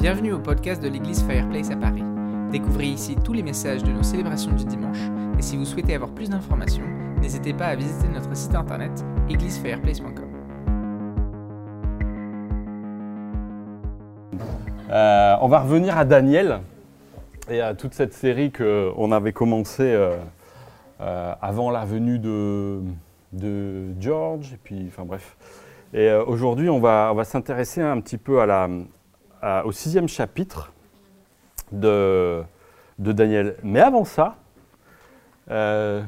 Bienvenue au podcast de l'église Fireplace à Paris. Découvrez ici tous les messages de nos célébrations du dimanche et si vous souhaitez avoir plus d'informations, n'hésitez pas à visiter notre site internet églisefireplace.com. Euh, on va revenir à Daniel et à toute cette série qu'on avait commencé euh, euh, avant la venue de, George, et puis, enfin bref. Et aujourd'hui, on va s'intéresser un petit peu à la, à- au sixième chapitre de, de Daniel. Mais avant ça, euh,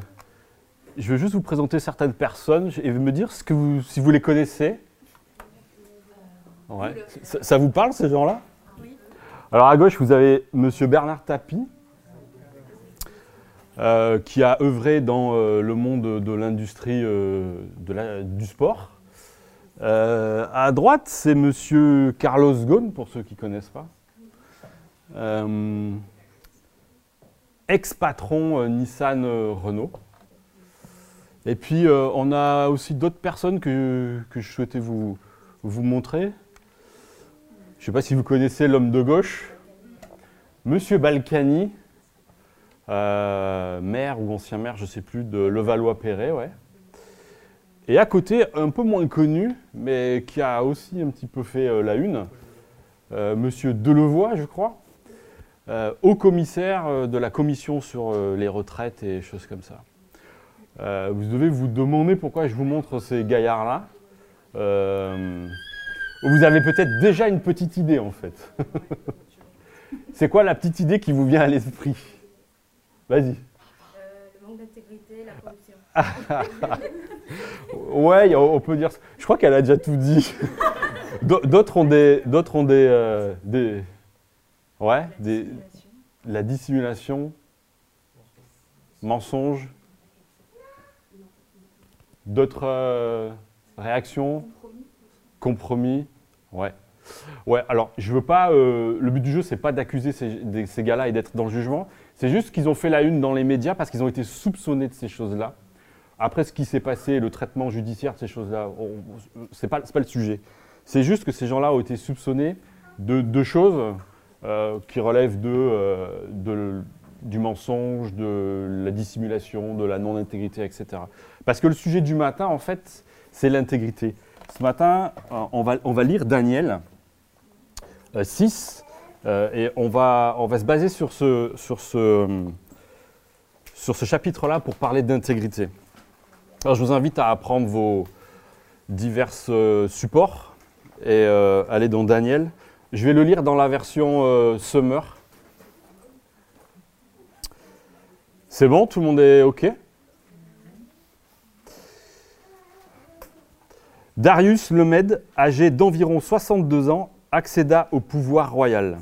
je veux juste vous présenter certaines personnes et me dire ce que vous, si vous les connaissez. Ouais. Ça, ça vous parle, ces gens-là? Alors à gauche, vous avez Monsieur Bernard Tapie, euh, qui a œuvré dans euh, le monde de l'industrie du sport. Euh, à droite, c'est Monsieur Carlos Ghosn, pour ceux qui ne connaissent pas. Euh, Ex-patron euh, Nissan euh, Renault. Et puis, on a aussi d'autres personnes que, je souhaitais vous, vous montrer. Je ne sais pas si vous connaissez l'homme de gauche, Monsieur Balkany, maire ou ancien maire, je ne sais plus, de Levallois-Perret, ouais. Et à côté, un peu moins connu, mais qui a aussi un petit peu fait euh, la une, euh, Monsieur Delevoye, je crois, euh, haut commissaire euh, de la commission sur les retraites et choses comme ça. Vous devez vous demander pourquoi je vous montre ces gaillards-là. Vous avez peut-être déjà une petite idée en fait. C'est quoi la petite idée qui vous vient à l'esprit? Vas-y. Le manque d'intégrité, la corruption. Ouais, on peut dire. Je crois qu'elle a déjà tout dit. D'au- D'autres ont des, d'autres des, euh, des, ouais, la dissimulation, mensonge. D'autres euh, réactions, compromis. Ouais. Ouais. Alors, je veux pas. euh, le but du jeu, c'est pas d'accuser ces, ces gars-là et d'être dans le jugement. C'est juste qu'ils ont fait la une dans les médias parce qu'ils ont été soupçonnés de ces choses-là. Après ce qui s'est passé, le traitement judiciaire de ces choses-là, on- c'est pas, le sujet. C'est juste que ces gens-là ont été soupçonnés de deux choses euh, qui relèvent euh, du mensonge, de la dissimulation, de la non-intégrité, etc. Parce que le sujet du matin, en fait, c'est l'intégrité. Ce matin, euh, on va, lire Daniel euh, 6 euh, et on va, se baser ce, ce, sur ce chapitre-là pour parler d'intégrité. Alors, je vous invite à apprendre vos divers euh, supports et euh, aller dans Daniel. Je vais le lire dans la version euh, Summer. C'est bon, tout le monde est OK? Darius le Mède, âgé d'environ 62 ans, accéda au pouvoir royal.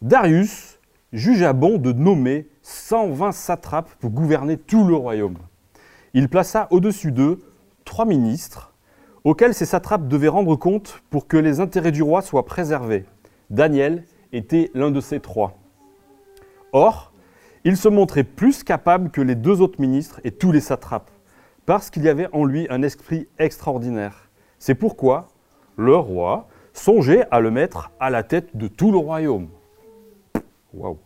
Darius jugea bon de nommer 120 satrapes pour gouverner tout le royaume. Il plaça au-dessus d'eux trois ministres, auxquels ces satrapes devaient rendre compte pour que les intérêts du roi soient préservés. Daniel était l'un de ces trois. Or, il se montrait plus capable que les deux autres ministres et tous les satrapes, parce qu'il y avait en lui un esprit extraordinaire. C'est pourquoi le roi songeait à le mettre à la tête de tout le royaume. Waouh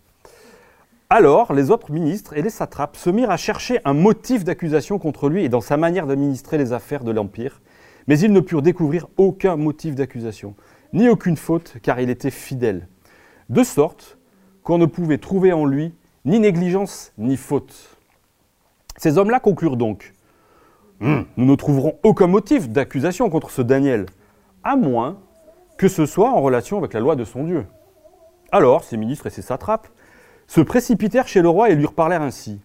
alors, les autres ministres et les satrapes se mirent à chercher un motif d'accusation contre lui et dans sa manière d'administrer les affaires de l'Empire, mais ils ne purent découvrir aucun motif d'accusation, ni aucune faute, car il était fidèle. De sorte qu'on ne pouvait trouver en lui ni négligence ni faute. Ces hommes-là conclurent donc Hum, Nous ne trouverons aucun motif d'accusation contre ce Daniel, à moins que ce soit en relation avec la loi de son Dieu. Alors, ces ministres et ces satrapes se précipitèrent chez le roi et lui reparlèrent ainsi.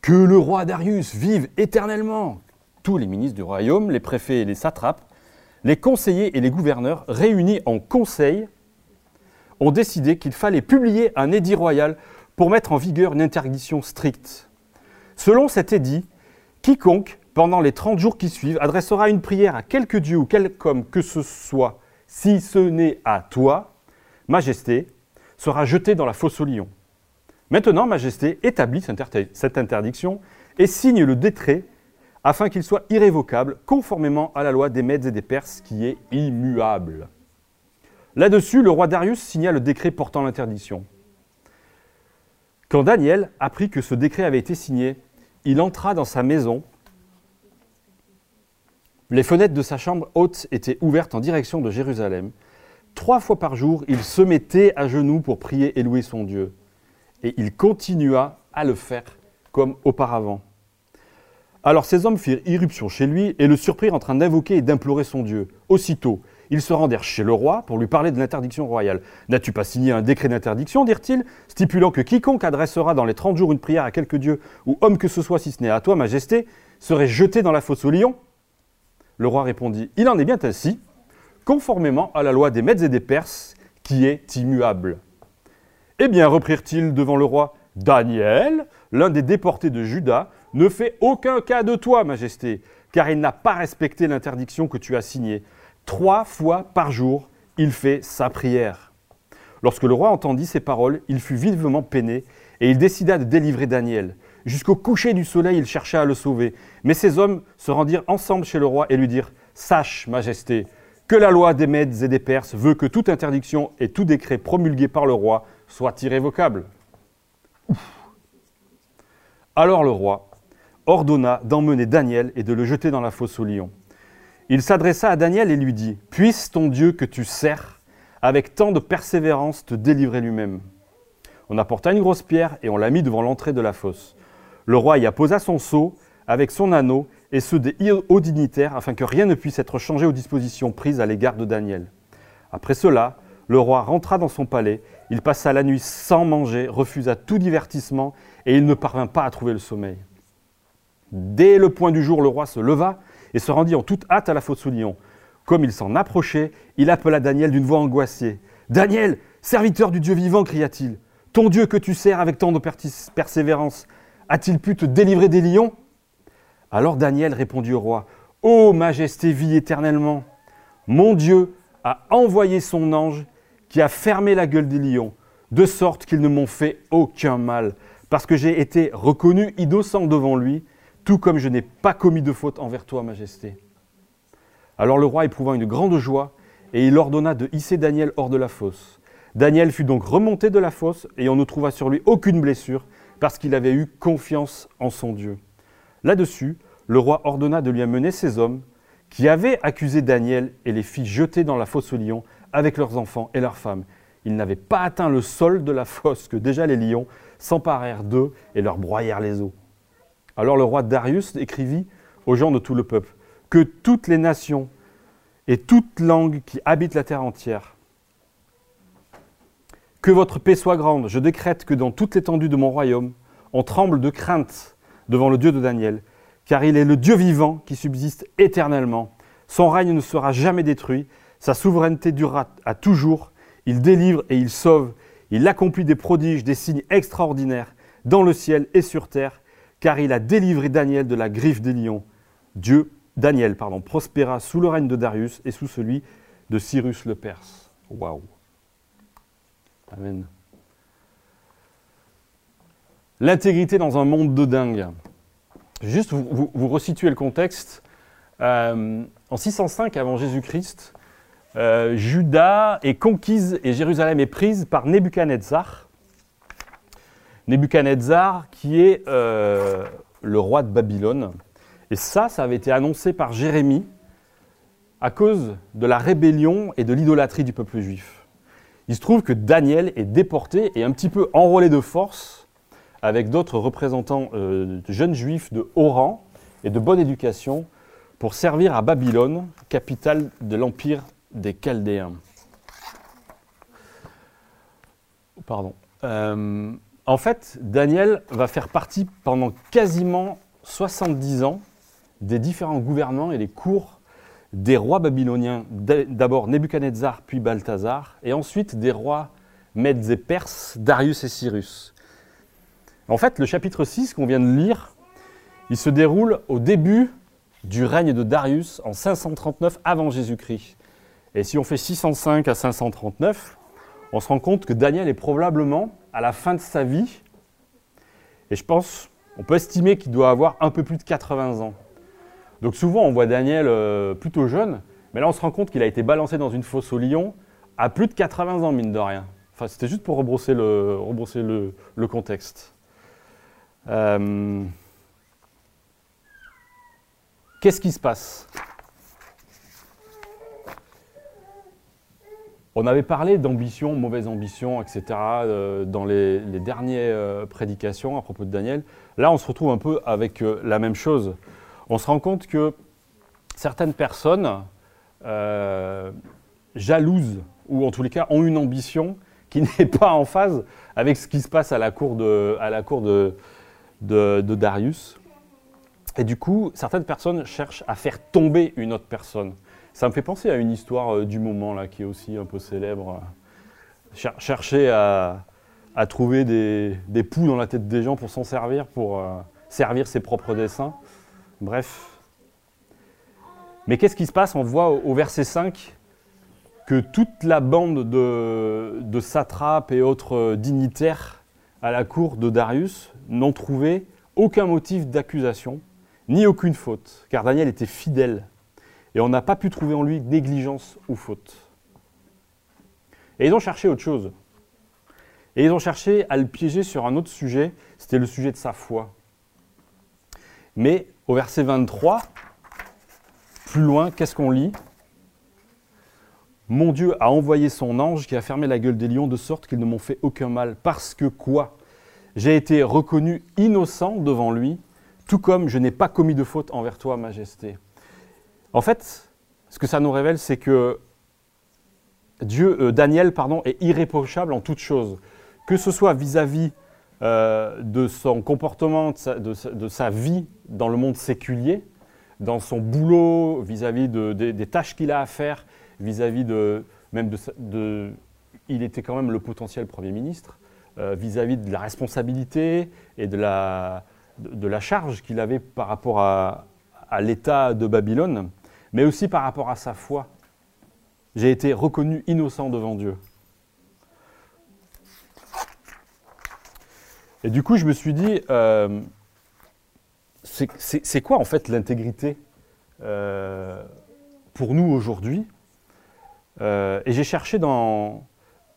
Que le roi Darius vive éternellement. Tous les ministres du royaume, les préfets et les satrapes, les conseillers et les gouverneurs, réunis en conseil, ont décidé qu'il fallait publier un édit royal pour mettre en vigueur une interdiction stricte. Selon cet édit, quiconque, pendant les 30 jours qui suivent, adressera une prière à quelque dieu ou quelque homme que ce soit, si ce n'est à toi, Majesté, sera jeté dans la fosse au lion. Maintenant, Majesté, établit cette interdiction et signe le décret afin qu'il soit irrévocable, conformément à la loi des Mèdes et des Perses qui est immuable. Là-dessus, le roi Darius signa le décret portant l'interdiction. Quand Daniel apprit que ce décret avait été signé, il entra dans sa maison. Les fenêtres de sa chambre haute étaient ouvertes en direction de Jérusalem. Trois fois par jour, il se mettait à genoux pour prier et louer son Dieu. Et il continua à le faire comme auparavant. Alors ces hommes firent irruption chez lui et le surprirent en train d'invoquer et d'implorer son Dieu. Aussitôt, ils se rendèrent chez le roi pour lui parler de l'interdiction royale. N'as-tu pas signé un décret d'interdiction, dirent-ils, stipulant que quiconque adressera dans les trente jours une prière à quelque dieu ou homme que ce soit, si ce n'est à toi, majesté, serait jeté dans la fosse au lion? Le roi répondit Il en est bien ainsi, conformément à la loi des Mèdes et des Perses, qui est immuable. Eh bien, reprirent-ils devant le roi, Daniel, l'un des déportés de Juda, ne fait aucun cas de toi, Majesté, car il n'a pas respecté l'interdiction que tu as signée. Trois fois par jour, il fait sa prière. Lorsque le roi entendit ces paroles, il fut vivement peiné, et il décida de délivrer Daniel. Jusqu'au coucher du soleil, il chercha à le sauver. Mais ces hommes se rendirent ensemble chez le roi et lui dirent Sache, Majesté, que la loi des Mèdes et des Perses veut que toute interdiction et tout décret promulgué par le roi soit irrévocable. Alors le roi ordonna d'emmener Daniel et de le jeter dans la fosse au lion. Il s'adressa à Daniel et lui dit, Puisse ton Dieu que tu sers avec tant de persévérance te délivrer lui-même. On apporta une grosse pierre et on la mit devant l'entrée de la fosse. Le roi y apposa son sceau avec son anneau et ceux des hauts dignitaires afin que rien ne puisse être changé aux dispositions prises à l'égard de Daniel. Après cela, le roi rentra dans son palais, il passa la nuit sans manger, refusa tout divertissement et il ne parvint pas à trouver le sommeil. Dès le point du jour, le roi se leva et se rendit en toute hâte à la fosse au lion. Comme il s'en approchait, il appela Daniel d'une voix angoissée. Daniel, serviteur du Dieu vivant, cria-t-il, ton Dieu que tu sers avec tant de persévérance, a-t-il pu te délivrer des lions? Alors Daniel répondit au roi, Ô majesté, vie éternellement, mon Dieu a envoyé son ange qui a fermé la gueule des lions, de sorte qu'ils ne m'ont fait aucun mal, parce que j'ai été reconnu innocent devant lui, tout comme je n'ai pas commis de faute envers toi, Majesté. Alors le roi éprouva une grande joie, et il ordonna de hisser Daniel hors de la fosse. Daniel fut donc remonté de la fosse, et on ne trouva sur lui aucune blessure, parce qu'il avait eu confiance en son Dieu. Là-dessus, le roi ordonna de lui amener ses hommes, qui avaient accusé Daniel et les fit jeter dans la fosse aux lions avec leurs enfants et leurs femmes. Ils n'avaient pas atteint le sol de la fosse que déjà les lions s'emparèrent d'eux et leur broyèrent les os. Alors le roi Darius écrivit aux gens de tout le peuple que toutes les nations et toutes langues qui habitent la terre entière, que votre paix soit grande. Je décrète que dans toute l'étendue de mon royaume, on tremble de crainte devant le Dieu de Daniel, car il est le Dieu vivant qui subsiste éternellement. Son règne ne sera jamais détruit, sa souveraineté durera à toujours. Il délivre et il sauve. Il accomplit des prodiges, des signes extraordinaires dans le ciel et sur terre car il a délivré Daniel de la griffe des lions. Dieu, Daniel, pardon, prospéra sous le règne de Darius et sous celui de Cyrus le Perse. Waouh. Amen. L'intégrité dans un monde de dingue. Juste vous, vous, resituez le contexte. Euh, en 605 avant Jésus-Christ, euh, Juda est conquise et Jérusalem est prise par Nebuchadnezzar Nebuchadnezzar, qui est euh, le roi de Babylone. Et ça, ça avait été annoncé par Jérémie à cause de la rébellion et de l'idolâtrie du peuple juif. Il se trouve que Daniel est déporté et un petit peu enrôlé de force avec d'autres représentants euh, de jeunes juifs de haut rang et de bonne éducation pour servir à Babylone, capitale de l'empire des Chaldéens. Pardon. Euh, en fait, Daniel va faire partie pendant quasiment 70 ans des différents gouvernements et des cours des rois babyloniens, d'abord Nebuchadnezzar puis Balthazar, et ensuite des rois Mèdes et Perses, Darius et Cyrus. En fait, le chapitre 6 qu'on vient de lire, il se déroule au début du règne de Darius en 539 avant Jésus-Christ. Et si on fait 605 à 539, on se rend compte que Daniel est probablement à la fin de sa vie. Et je pense, on peut estimer qu'il doit avoir un peu plus de 80 ans. Donc souvent, on voit Daniel euh, plutôt jeune, mais là, on se rend compte qu'il a été balancé dans une fosse au lion à plus de 80 ans, mine de rien. Enfin, c'était juste pour rebrosser le, contexte. Euh, Qu'est-ce qui se passe? On avait parlé d'ambition, mauvaise ambition, etc. euh, dans les, les dernières euh, prédications à propos de Daniel. Là, on se retrouve un peu avec la même chose. On se rend compte que certaines personnes jalouses, ou en tous les cas ont une ambition qui n'est pas en phase avec ce qui se passe à la cour de, de- Darius. Et du coup, certaines personnes cherchent à faire tomber une autre personne. Ça me fait penser à une histoire euh, du moment là, qui est aussi un peu célèbre. Cher- chercher à, trouver des, des poux dans la tête des gens pour s'en servir, pour euh, servir ses propres desseins. Bref. Mais qu'est-ce qui se passe? On voit au, au verset 5 que toute la bande de, de satrapes et autres euh, dignitaires à la cour de Darius n'ont trouvé aucun motif d'accusation, ni aucune faute, car Daniel était fidèle, et on n'a pas pu trouver en lui négligence ou faute. Et ils ont cherché autre chose. Et ils ont cherché à le piéger sur un autre sujet, c'était le sujet de sa foi. Mais au verset 23, plus loin, qu'est-ce qu'on lit? Mon Dieu a envoyé son ange qui a fermé la gueule des lions de sorte qu'ils ne m'ont fait aucun mal. Parce que quoi? J'ai été reconnu innocent devant lui, tout comme je n'ai pas commis de faute envers toi, Majesté. En fait, ce que ça nous révèle, c'est que euh, Daniel pardon, est irréprochable en toutes choses, que ce soit vis-à-vis euh, de son comportement, de sa, vie dans le monde séculier, dans son boulot, vis-à-vis de- des- tâches qu'il a à faire, vis-à-vis de même de- il était quand même le potentiel Premier ministre, euh, vis-à-vis de la responsabilité et de la, charge qu'il avait par rapport à, l'État de Babylone, mais aussi par rapport à sa foi. J'ai été reconnu innocent devant Dieu. Et du coup, je me suis dit, euh, c'est- quoi en fait l'intégrité euh, pour nous aujourd'hui? Et j'ai cherché dans,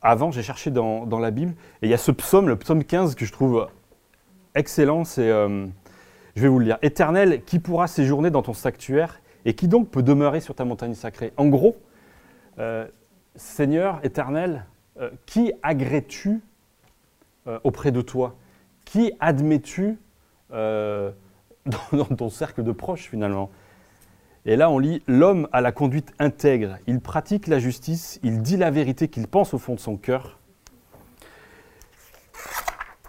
avant, j'ai cherché dans, la Bible, et il y a ce psaume, le psaume 15, que je trouve excellent, c'est, euh, je vais vous le lire, Éternel, qui pourra séjourner dans ton sanctuaire, et qui donc peut demeurer sur ta montagne sacrée? En gros, euh, Seigneur éternel, euh, qui agrées-tu auprès de toi? Qui admets-tu dans ton cercle de proches finalement? Et là on lit L'homme a la conduite intègre, il pratique la justice, il dit la vérité qu'il pense au fond de son cœur.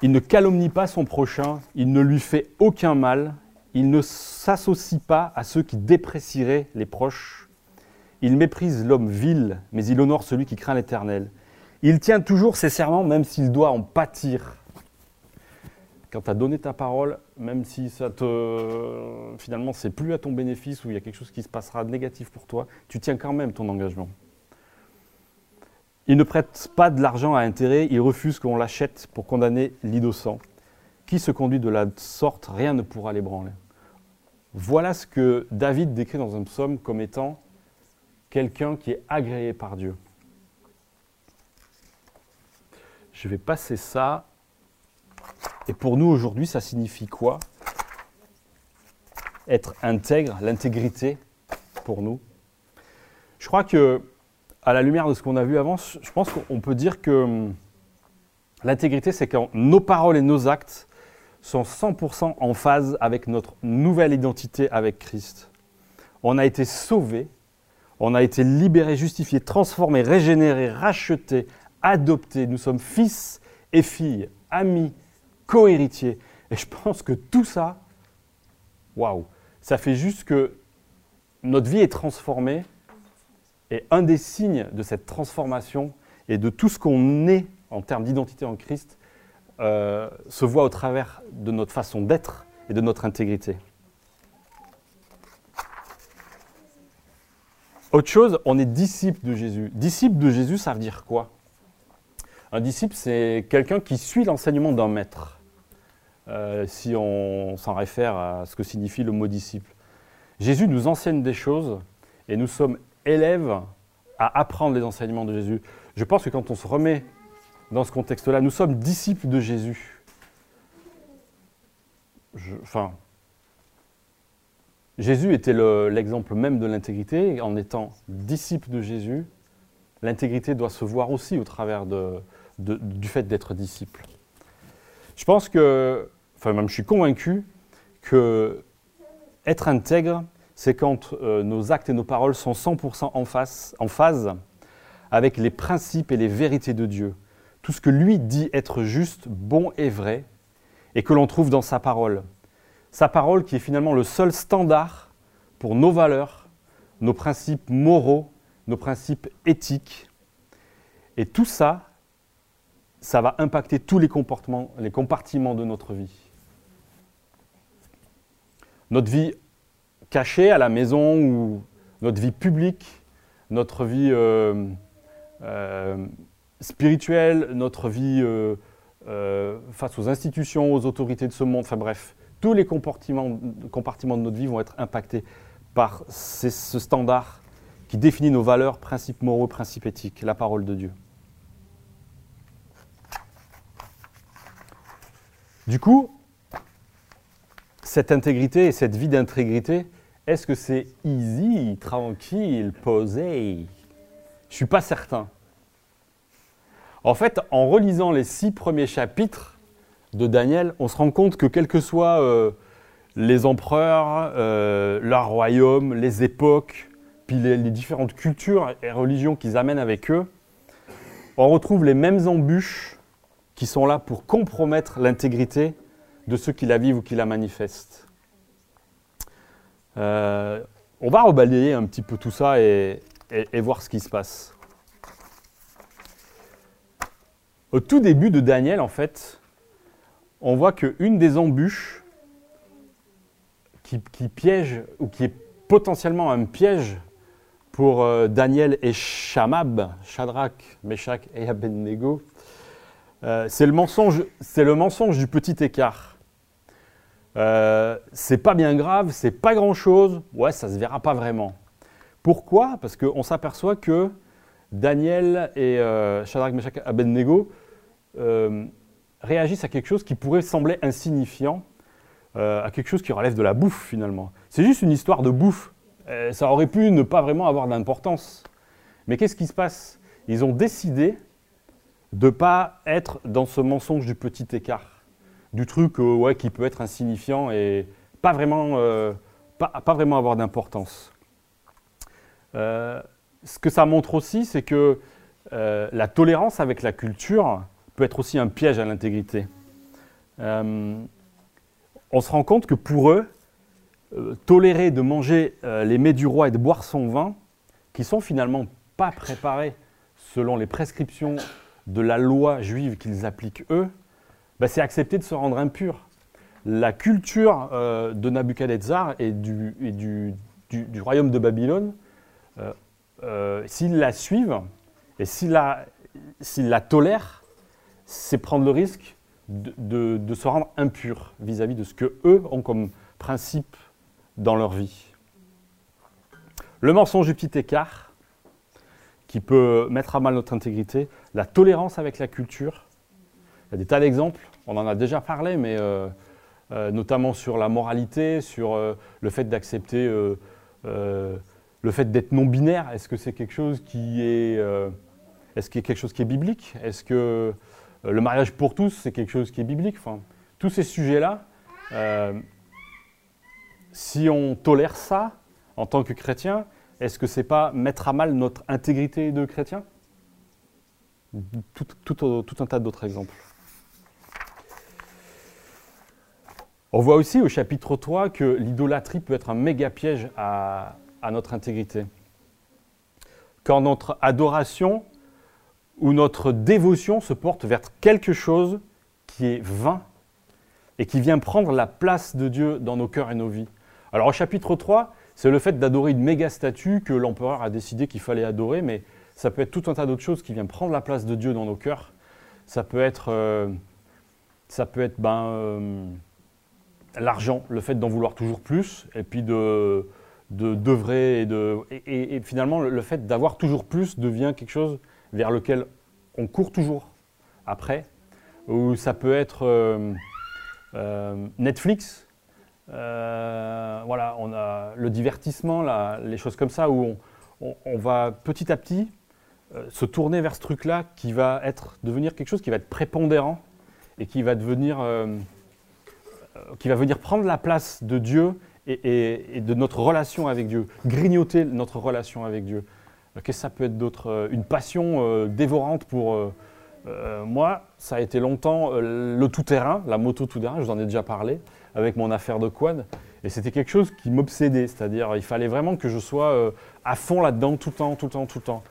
Il ne calomnie pas son prochain, il ne lui fait aucun mal, il ne s'associe pas à ceux qui déprécieraient les proches. Il méprise l'homme vil, mais il honore celui qui craint l'Éternel. Il tient toujours ses serments, même s'il doit en pâtir. Quand tu as donné ta parole, même si ça te, finalement c'est plus à ton bénéfice ou il y a quelque chose qui se passera négatif pour toi, tu tiens quand même ton engagement. Il ne prête pas de l'argent à intérêt, il refuse qu'on l'achète pour condamner l'innocent. Qui se conduit de la sorte, rien ne pourra l'ébranler. Voilà ce que David décrit dans un psaume comme étant quelqu'un qui est agréé par Dieu. Je vais passer ça. Et pour nous aujourd'hui, ça signifie quoi? Être intègre, l'intégrité pour nous. Je crois que, à la lumière de ce qu'on a vu avant, je pense qu'on peut dire que hum, l'intégrité, c'est quand nos paroles et nos actes sont 100% en phase avec notre nouvelle identité avec Christ. On a été sauvés, on a été libérés, justifiés, transformés, régénérés, rachetés, adoptés. Nous sommes fils et filles, amis, co-héritiers. Et je pense que tout ça, waouh, ça fait juste que notre vie est transformée. Et un des signes de cette transformation et de tout ce qu'on est en termes d'identité en Christ euh, se voit au travers de notre façon d'être et de notre intégrité. Autre chose, on est disciple de Jésus. Disciple de Jésus, ça veut dire quoi? Un disciple, c'est quelqu'un qui suit l'enseignement d'un maître, euh, si on s'en réfère à ce que signifie le mot disciple. Jésus nous enseigne des choses et nous sommes élèves à apprendre les enseignements de Jésus. je pense que quand on se remet dans ce contexte-là, nous sommes disciples de Jésus. Enfin, Jésus était le- l'exemple même de l'intégrité. En étant disciple de Jésus, l'intégrité doit se voir aussi au travers du fait d'être disciple. Je pense que, enfin même je suis convaincu que être intègre, c'est quand euh, nos actes et nos paroles sont 100% en, face, en phase avec les principes et les vérités de Dieu. Tout ce que lui dit être juste, bon et vrai, et que l'on trouve dans sa parole. Sa parole qui est finalement le seul standard pour nos valeurs, nos principes moraux, nos principes éthiques. Et tout ça, ça va impacter tous les comportements, les compartiments de notre vie. Notre vie cachée à la maison ou notre vie publique, notre vie euh, euh, spirituelle, notre vie euh, face aux institutions, aux autorités de ce monde, enfin bref, tous les compartiments, de notre vie vont être impactés par ce standard qui définit nos valeurs, principes moraux, principes éthiques, la parole de Dieu. Du coup, cette intégrité et cette vie d'intégrité, est-ce que c'est easy, tranquille, posé? Je ne suis pas certain. En fait, en relisant les six premiers chapitres de Daniel, on se rend compte que quels que soient euh, les empereurs, euh, leur royaume, les époques, puis les, les différentes cultures et religions qu'ils amènent avec eux, on retrouve les mêmes embûches qui sont là pour compromettre l'intégrité de ceux qui la vivent ou qui la manifestent. Euh, on va rebalayer un petit peu tout ça et, voir ce qui se passe. Au tout début de Daniel, en fait, on voit qu'une des embûches qui, qui piège ou qui est potentiellement un piège pour euh, Daniel et Shamab, Shadrach, Meshach et Abednego, euh, c'est le mensonge, du petit écart. Euh, c'est pas bien grave, c'est pas grand chose, ouais, ça se verra pas vraiment. Pourquoi? Parce qu'on s'aperçoit que Daniel et euh, Shadrach, Meshach, Abednego réagissent à quelque chose qui pourrait sembler insignifiant, à quelque chose qui relève de la bouffe finalement. C'est juste une histoire de bouffe. Ça aurait pu ne pas vraiment avoir d'importance. Mais qu'est-ce qui se passe? Ils ont décidé de pas être dans ce mensonge du petit écart, du truc euh, ouais, qui peut être insignifiant et pas vraiment, euh, pas, pas vraiment avoir d'importance. Euh, ce que ça montre aussi, c'est que la tolérance avec la culture peut être aussi un piège à l'intégrité. On se rend compte que pour eux, tolérer de manger les mets du roi et de boire son vin, qui sont finalement pas préparés selon les prescriptions de la loi juive qu'ils appliquent eux, bah, c'est accepter de se rendre impur. La culture euh, de Nabuchodonosor et, du, royaume de Babylone, euh, euh, s'ils la suivent et s'ils la, tolèrent, c'est prendre le risque de se rendre impur vis-à-vis de ce que eux ont comme principe dans leur vie. Le mensonge du petit écart, qui peut mettre à mal notre intégrité, la tolérance avec la culture. Il y a des tas d'exemples, on en a déjà parlé, mais euh, euh, notamment sur la moralité, sur euh, le fait d'accepter, le fait d'être non-binaire. Est-ce que c'est quelque chose qui est, est-ce qu'il quelque chose qui est biblique? Est-ce que le mariage pour tous, c'est quelque chose qui est biblique? Enfin, Tous ces sujets-là, si on tolère ça en tant que chrétien, est-ce que c'est pas mettre à mal notre intégrité de chrétien? Tout, un tas d'autres exemples. On voit aussi au chapitre 3 que l'idolâtrie peut être un méga piège à, à notre intégrité. Quand notre adoration ou notre dévotion se porte vers quelque chose qui est vain et qui vient prendre la place de Dieu dans nos cœurs et nos vies. Alors au chapitre 3, c'est le fait d'adorer une méga statue que l'empereur a décidé qu'il fallait adorer, mais ça peut être tout un tas d'autres choses qui viennent prendre la place de Dieu dans nos cœurs. Ça peut être, euh, ça peut être ben, euh, l'argent, le fait d'en vouloir toujours plus, et puis de d'œuvrer et, de, et, finalement le, fait d'avoir toujours plus devient quelque chose vers lequel on court toujours après, ou ça peut être euh, Netflix. Voilà, on a le divertissement, les choses comme ça, où on, on- va petit à petit se tourner vers ce truc-là qui va être, devenir quelque chose qui va être prépondérant et qui va devenir, euh, euh, qui va venir prendre la place de Dieu et, de notre relation avec Dieu, grignoter notre relation avec Dieu. Euh, Qu'est-ce que ça peut être d'autre Euh, Une passion euh, dévorante pour euh, euh, moi, ça a été longtemps euh, le tout-terrain, la moto tout-terrain, je vous en ai déjà parlé, avec mon affaire de quad. Et c'était quelque chose qui m'obsédait, c'est-à-dire il fallait vraiment que je sois euh, à fond là-dedans tout le temps, tout le temps, tout le temps.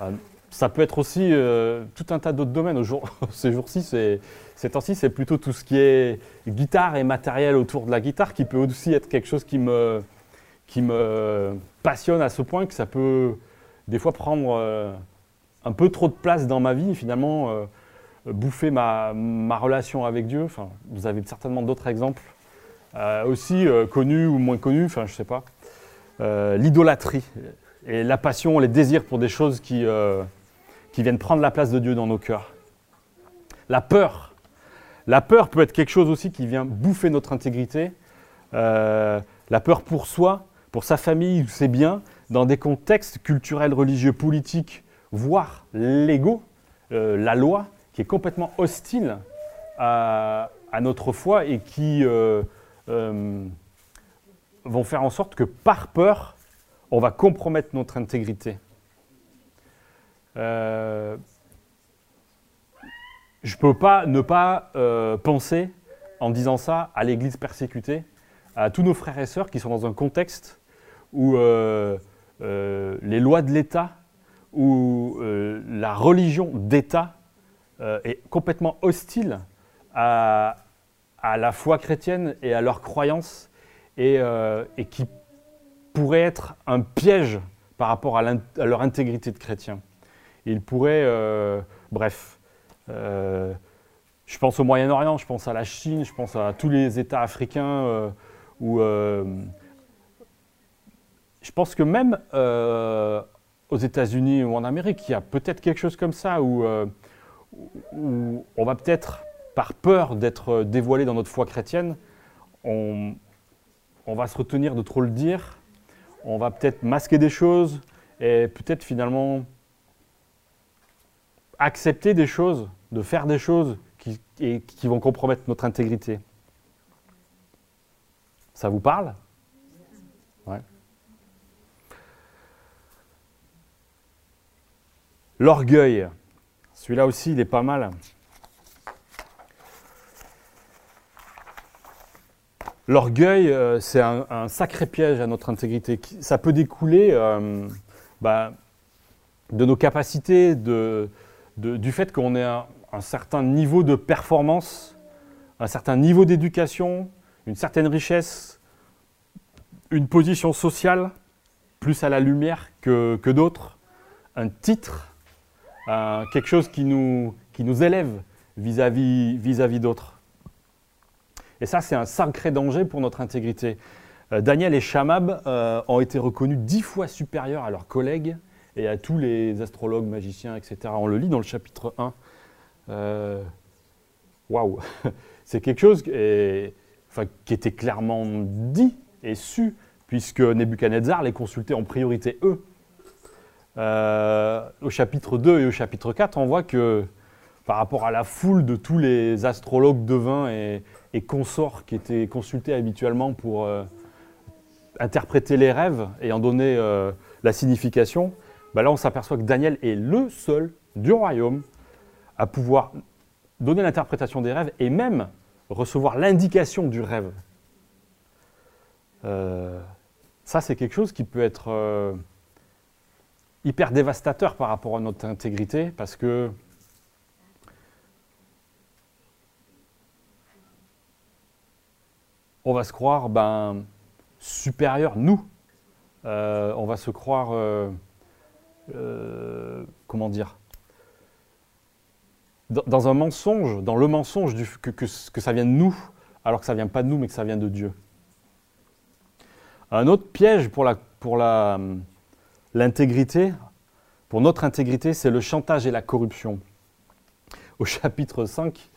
Euh, ça peut être aussi euh, tout un tas d'autres domaines. Ces jours-ci, ces temps-ci, c'est plutôt tout ce qui est guitare et matériel autour de la guitare qui peut aussi être quelque chose qui me, qui me passionne à ce point que ça peut des fois prendre euh, un peu trop de place dans ma vie et finalement euh, bouffer ma, ma relation avec Dieu. Enfin, vous avez certainement d'autres exemples aussi connus ou moins connus, enfin je sais pas. L'idolâtrie et la passion, les désirs pour des choses qui, euh, qui viennent prendre la place de Dieu dans nos cœurs. La peur. La peur peut être quelque chose aussi qui vient bouffer notre intégrité. Euh, la peur pour soi, pour sa famille ou ses biens, dans des contextes culturels, religieux, politiques, voire légaux, euh, la loi, qui est complètement hostile à, à notre foi et qui vont faire en sorte que par peur, on va compromettre notre intégrité. Euh, je ne peux pas ne pas euh, penser, en disant ça, à l'Église persécutée, à tous nos frères et sœurs qui sont dans un contexte où euh, les lois de l'État, où la religion d'État est complètement hostile à, la foi chrétienne et à leurs croyances, et, et qui pourrait être un piège par rapport à, leur intégrité de chrétien. Ils pourraient, euh, bref, euh, je pense au Moyen-Orient, je pense à la Chine, je pense à tous les États africains euh, où je pense que même aux États-Unis ou en Amérique, il y a peut-être quelque chose comme ça où, où on va peut-être, par peur d'être dévoilé dans notre foi chrétienne, on, on va se retenir de trop le dire, on va peut-être masquer des choses et peut-être finalement accepter des choses, de faire des choses qui, vont compromettre notre intégrité. Ça vous parle? L'orgueil. Celui-là aussi, il est pas mal. L'orgueil, euh, c'est un, sacré piège à notre intégrité. Ça peut découler euh, bah, de nos capacités, du fait qu'on ait un, certain niveau de performance, un certain niveau d'éducation, une certaine richesse, une position sociale plus à la lumière que, d'autres, un titre, un- quelque chose qui nous, élève vis-à-vis vis-à-vis d'autres. Et ça, c'est un sacré danger pour notre intégrité. Euh, Daniel et Shamab euh, ont été reconnus dix fois supérieurs à leurs collègues et à tous les astrologues, magiciens, etc. On le lit dans le chapitre 1. Euh, Waouh C'est quelque chose qui, était clairement dit et su, puisque Nebuchadnezzar les consultait en priorité eux. Au chapitre 2 et au chapitre 4, on voit que par rapport à la foule de tous les astrologues devins et, consorts qui étaient consultés habituellement pour euh, interpréter les rêves et en donner euh, la signification, bah là on s'aperçoit que Daniel est le seul du royaume à pouvoir donner l'interprétation des rêves et même recevoir l'indication du rêve. Euh, ça c'est quelque chose qui peut être hyper dévastateur par rapport à notre intégrité parce que on va se croire ben, supérieur, nous. Euh, on va se croire, euh, euh, comment dire, dans, un mensonge, dans le mensonge du, que, que- ça vient de nous, alors que ça vient pas de nous, mais que ça vient de Dieu. Un autre piège pour l'intégrité, pour notre intégrité, c'est le chantage et la corruption. Au chapitre 5,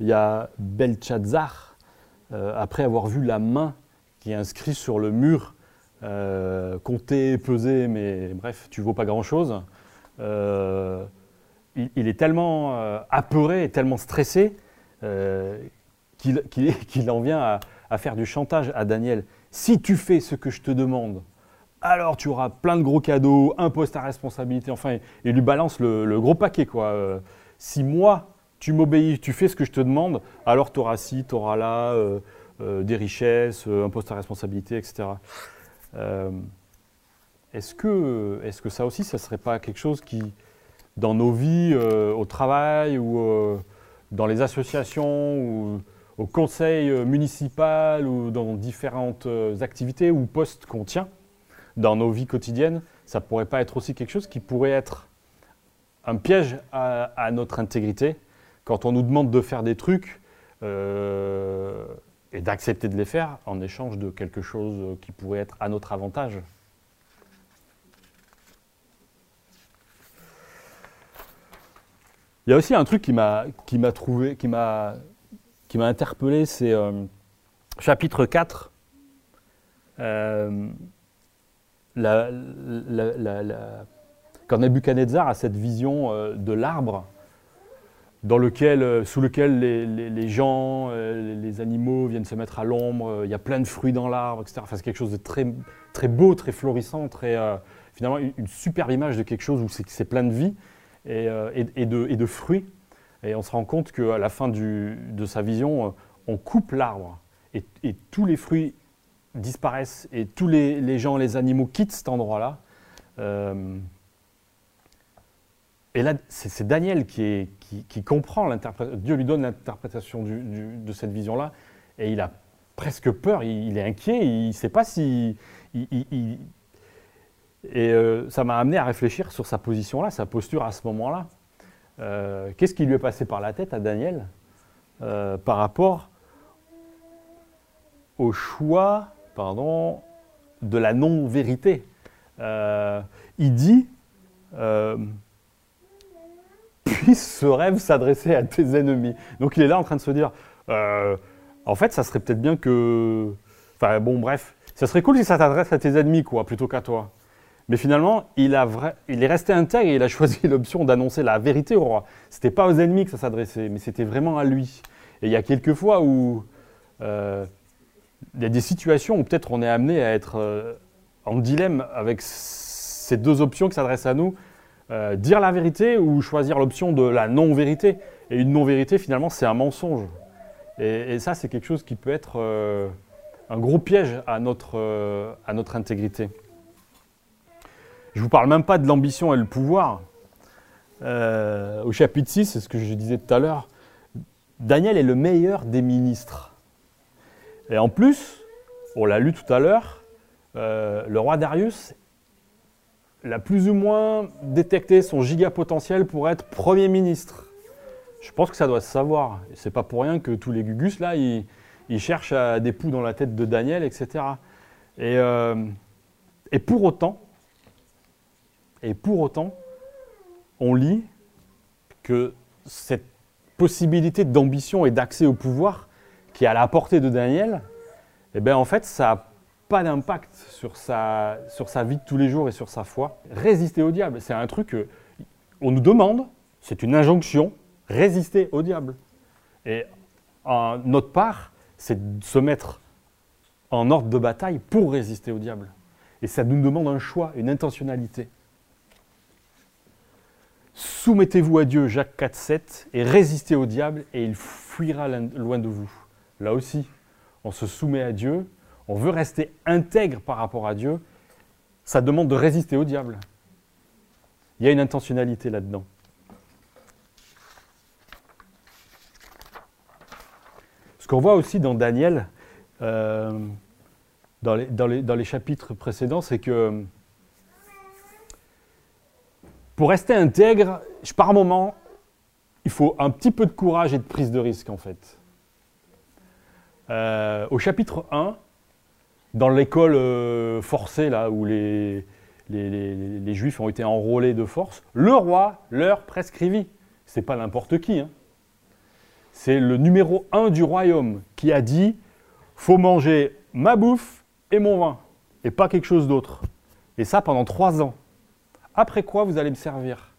il y a Belshazzar, après avoir vu la main qui est inscrite sur le mur, euh, compter, peser, mais bref, tu vaux pas grand-chose. Euh, il, est tellement euh, apeuré et tellement stressé qu'il en vient à, faire du chantage à Daniel. Si tu fais ce que je te demande, alors tu auras plein de gros cadeaux, un poste à responsabilité, enfin, il lui balance le, gros paquet, quoi. si moi, tu m'obéis, tu fais ce que je te demande, alors tu auras ci, tu auras là, des richesses, un poste à responsabilité, etc. Est-ce que, ça aussi, ça ne serait pas quelque chose qui, dans nos vies, euh, au travail ou euh, dans les associations ou au conseil municipal ou dans différentes euh, activités ou postes qu'on tient dans nos vies quotidiennes, ça ne pourrait pas être aussi quelque chose qui pourrait être un piège à, notre intégrité quand on nous demande de faire des trucs et d'accepter de les faire en échange de quelque chose qui pourrait être à notre avantage. Il y a aussi un truc qui m'a trouvé, qui m'a interpellé, c'est euh, chapitre 4. Euh, quand Nebuchadnezzar a cette vision euh, de l'arbre dans lequel, sous lequel les, gens, les, animaux viennent se mettre à l'ombre, il y a plein de fruits dans l'arbre, etc. Enfin, c'est quelque chose de très, très beau, très florissant, très, finalement une, superbe image de quelque chose où c'est plein de vie. Euh, et, de, fruits. Et on se rend compte qu'à la fin de sa vision, euh, on coupe l'arbre et, tous les fruits disparaissent et tous les, gens, les animaux quittent cet endroit-là. Euh, et là, c'est Daniel qui, comprend l'interprétation. Dieu lui donne l'interprétation de cette vision-là et il a presque peur, il, est inquiet, il ne sait pas si. Et euh, ça m'a amené à réfléchir sur sa position-là, sa posture à ce moment-là. Euh, qu'est-ce qui lui est passé par la tête à Daniel euh, par rapport au choix pardon, de la non-vérité? Il dit Puisse ce rêve s'adresser à tes ennemis. Donc il est là en train de se dire En fait, ça serait peut-être bien que. Enfin bon, bref, ça serait cool si ça t'adresse à tes ennemis, quoi, plutôt qu'à toi. Mais finalement, il, est resté intègre et il a choisi l'option d'annoncer la vérité au roi. Ce n'était pas aux ennemis que ça s'adressait, mais c'était vraiment à lui. Et il y a quelques fois où euh, il y a des situations où peut-être on est amené à être euh, en dilemme avec ces deux options qui s'adressent à nous. Euh, dire la vérité ou choisir l'option de la non-vérité. Et une non-vérité, finalement, c'est un mensonge. Et, ça, c'est quelque chose qui peut être un gros piège à notre, à notre intégrité. Je ne vous parle même pas de l'ambition et le pouvoir. Euh, au chapitre 6, c'est ce que je disais tout à l'heure, Daniel est le meilleur des ministres. Et en plus, on l'a lu tout à l'heure, euh, le roi Darius l'a plus ou moins détecté son giga potentiel pour être Premier ministre. Je pense que ça doit se savoir. C'est pas pour rien que tous les gugus, là, ils, cherchent à des poux dans la tête de Daniel, etc. Et, euh, et pour autant, et pour autant, on lit que cette possibilité d'ambition et d'accès au pouvoir qui est à la portée de Daniel, eh bien en fait, ça n'a pas d'impact sur sa, sur sa vie de tous les jours et sur sa foi. Résister au diable, c'est un truc qu'on nous demande, c'est une injonction, résister au diable. Et notre part, c'est de se mettre en ordre de bataille pour résister au diable. Et ça nous demande un choix, une intentionnalité. Soumettez-vous à Dieu, Jacques 4, 7, et résistez au diable, et il fuira loin de vous. Là aussi, on se soumet à Dieu, on veut rester intègre par rapport à Dieu, ça demande de résister au diable. Il y a une intentionnalité là-dedans. Ce qu'on voit aussi dans Daniel, euh, dans, les, chapitres précédents, c'est que pour rester intègre, par moment, il faut un petit peu de courage et de prise de risque en fait. Euh, au chapitre 1, dans l'école euh, forcée, là, où les, les, les- Juifs ont été enrôlés de force, le roi leur prescrivit. C'est pas n'importe qui. hein. C'est le numéro un du royaume qui a dit faut manger ma bouffe et mon vin, et pas quelque chose d'autre. Et ça pendant trois ans. Après quoi vous allez me servir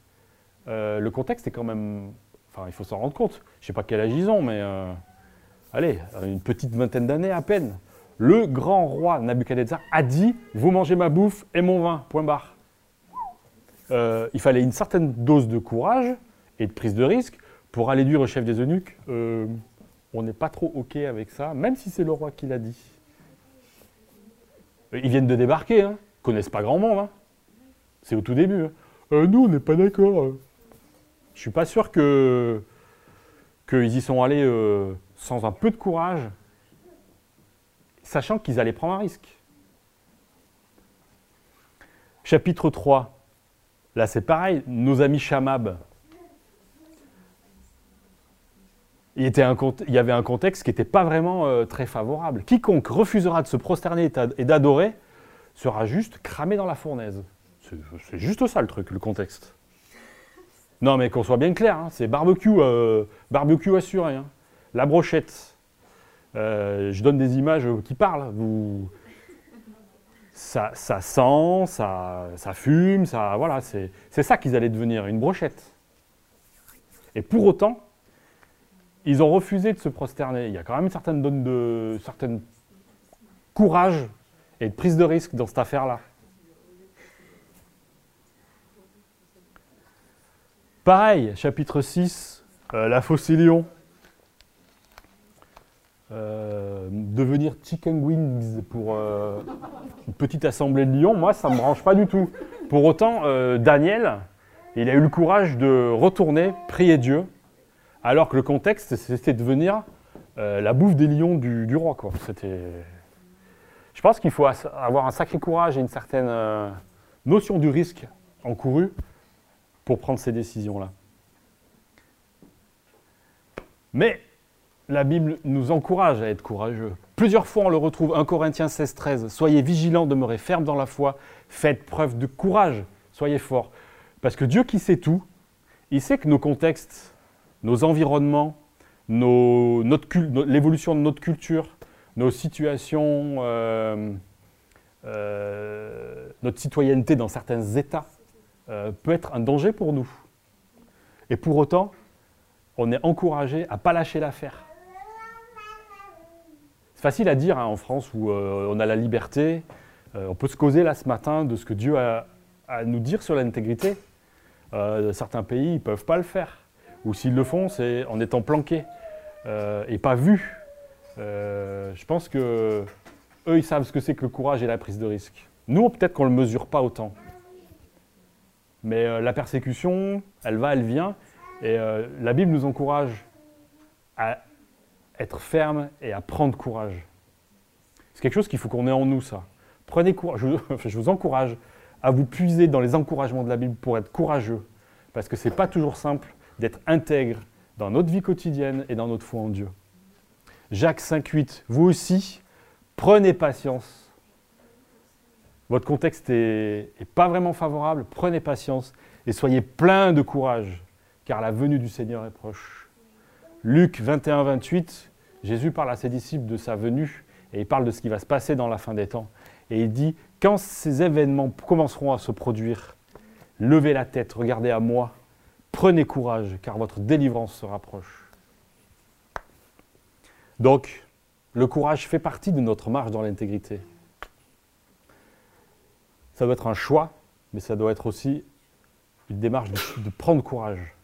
Euh, Le contexte est quand même. Enfin, il faut s'en rendre compte. Je sais pas quel âge ils ont, mais. euh, allez, une petite vingtaine d'années à peine. Le grand roi Nabucodonosor a dit Vous mangez ma bouffe et mon vin, point barre. Euh, il fallait une certaine dose de courage et de prise de risque pour aller dire au chef des eunuques euh, On n'est pas trop OK avec ça, même si c'est le roi qui l'a dit. Euh, Ils viennent de débarquer, hein. connaissent pas grand monde. hein. C'est au tout début. hein. Nous, on n'est pas d'accord. Je suis pas sûr que qu'ils y sont allés sans un peu de courage, sachant qu'ils allaient prendre un risque. Chapitre 3. Là, c'est pareil, nos amis Shamab. Il, y avait un contexte qui n'était pas vraiment euh, très favorable. Quiconque refusera de se prosterner et d'adorer sera juste cramé dans la fournaise. C'est c'est juste ça le truc, le contexte. Non, mais qu'on soit bien clair, hein, c'est barbecue, euh, barbecue assuré. hein. La brochette. Euh, je donne des images qui parlent. Vous... Ça, sent, ça, fume, ça, voilà, c'est ça qu'ils allaient devenir, une brochette. Et pour autant, ils ont refusé de se prosterner. Il y a quand même une certaine donne de, certain courage et de prise de risque dans cette affaire-là. Pareil, chapitre 6, euh, la fossé lion. Euh, devenir chicken wings pour euh, une petite assemblée de lions, moi, ça ne me branche pas du tout. Pour autant, euh, Daniel, il a eu le courage de retourner prier Dieu, alors que le contexte, c'était de devenir la bouffe des lions du, roi. Je pense qu'il faut avoir un sacré courage et une certaine notion du risque encouru pour prendre ces décisions-là. Mais la Bible nous encourage à être courageux. Plusieurs fois, on le retrouve, 1 Corinthiens 16, 13. Soyez vigilants, demeurez fermes dans la foi, faites preuve de courage, soyez forts. Parce que Dieu qui sait tout, il sait que nos contextes, nos environnements, l'évolution de notre culture, nos situations, euh, euh, notre citoyenneté dans certains États euh, peut être un danger pour nous. Et pour autant, on est encouragé à ne pas lâcher l'affaire. C'est facile à dire hein, en France où euh, on a la liberté. Euh, on peut se causer là ce matin de ce que Dieu a à nous dire sur l'intégrité. Euh, certains pays, ne peuvent pas le faire. Ou s'ils le font, c'est en étant planqués et pas vus. Je pense que eux, ils savent ce que c'est que le courage et la prise de risque. Nous, peut-être qu'on ne le mesure pas autant. Mais la persécution, elle va, elle vient. Et la Bible nous encourage à être ferme et à prendre courage. C'est quelque chose qu'il faut qu'on ait en nous, ça. Prenez courage. Je vous, je vous encourage à vous puiser dans les encouragements de la Bible pour être courageux. Parce que ce n'est pas toujours simple d'être intègre dans notre vie quotidienne et dans notre foi en Dieu. Jacques 5,8, vous aussi, prenez patience. Votre contexte n'est pas vraiment favorable, prenez patience et soyez plein de courage, car la venue du Seigneur est proche. Luc 21, 28, Jésus parle à ses disciples de sa venue et il parle de ce qui va se passer dans la fin des temps. Et il dit, quand ces événements commenceront à se produire, levez la tête, regardez à moi, prenez courage, car votre délivrance se rapproche. Donc, le courage fait partie de notre marche dans l'intégrité. Ça doit être un choix, mais ça doit être aussi une démarche de, de prendre courage.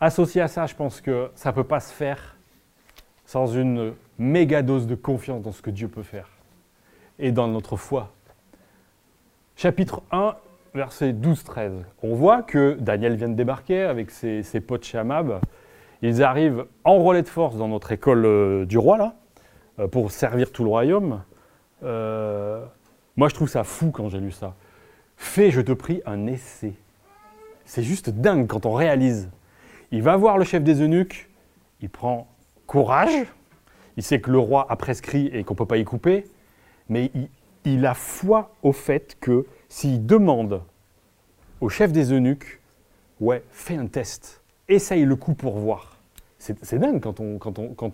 Associé à ça, je pense que ça ne peut pas se faire sans une méga dose de confiance dans ce que Dieu peut faire et dans notre foi. Chapitre 1, versets 12-13. On voit que Daniel vient de débarquer avec ses, ses potes chez Amab. Ils arrivent en relais de force dans notre école euh, du roi, là, euh, pour servir tout le royaume. Euh, moi, je trouve ça fou quand j'ai lu ça. Fais, je te prie, un essai. C'est juste dingue quand on réalise. Il va voir le chef des eunuques, il prend courage, il sait que le roi a prescrit et qu'on ne peut pas y couper, mais il, a foi au fait que s'il demande au chef des eunuques, ouais, fais un test, essaye le coup pour voir. C'est dingue quand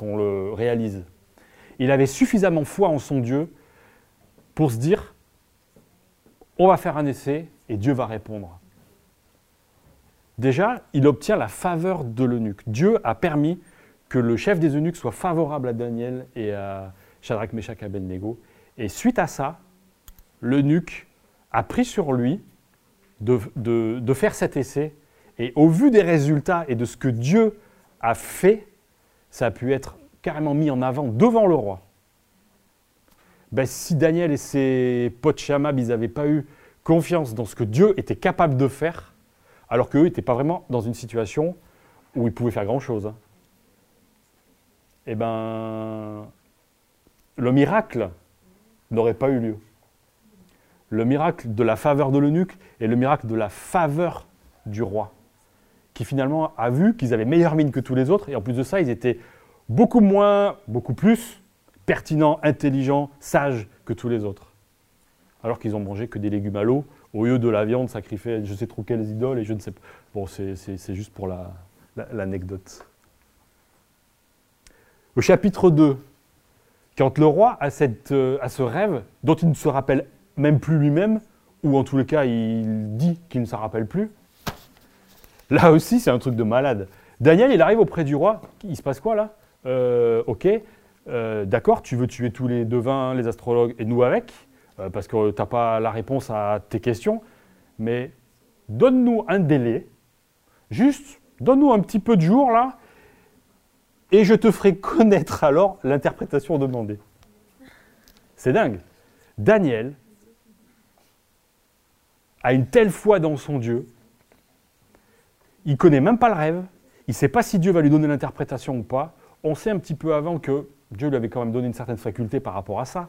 on le réalise. Il avait suffisamment foi en son Dieu pour se dire, on va faire un essai et Dieu va répondre. Déjà, il obtient la faveur de l'eunuque. Dieu a permis que le chef des eunuques soit favorable à Daniel et à Shadrach, Meshach Abednego. Et suite à ça, l'eunuque a pris sur lui de, faire cet essai. Et au vu des résultats et de ce que Dieu a fait, ça a pu être carrément mis en avant devant le roi. Ben, si Daniel et ses potes Shamab, n'avaient pas eu confiance dans ce que Dieu était capable de faire, alors qu'eux n'étaient pas vraiment dans une situation où ils pouvaient faire grand-chose. hein. Eh ben, le miracle n'aurait pas eu lieu. Le miracle de la faveur de l'eunuque et le miracle de la faveur du roi, qui finalement a vu qu'ils avaient meilleure mine que tous les autres, et en plus de ça, ils étaient beaucoup moins, beaucoup plus pertinents, intelligents, sages que tous les autres. Alors qu'ils ont mangé que des légumes à l'eau, au lieu de la viande sacrifiée je sais trop quelles idoles, et je ne sais pas. Bon, c'est- juste pour la- la- l'anecdote. Au chapitre 2, quand le roi euh, a ce rêve dont il ne se rappelle même plus lui-même, ou en tous les cas il dit qu'il ne s'en rappelle plus, là aussi c'est un truc de malade. Daniel, il arrive auprès du roi, il se passe quoi là? Euh, Ok, euh, d'accord, tu veux tuer tous les devins, les astrologues et nous avec, parce que tu n'as pas la réponse à tes questions, mais donne-nous un délai, juste donne-nous un petit peu de jour là, et je te ferai connaître alors l'interprétation demandée. C'est dingue. Daniel a une telle foi dans son Dieu, il connaît même pas le rêve, il ne sait pas si Dieu va lui donner l'interprétation ou pas. On sait un petit peu avant que Dieu lui avait quand même donné une certaine faculté par rapport à ça.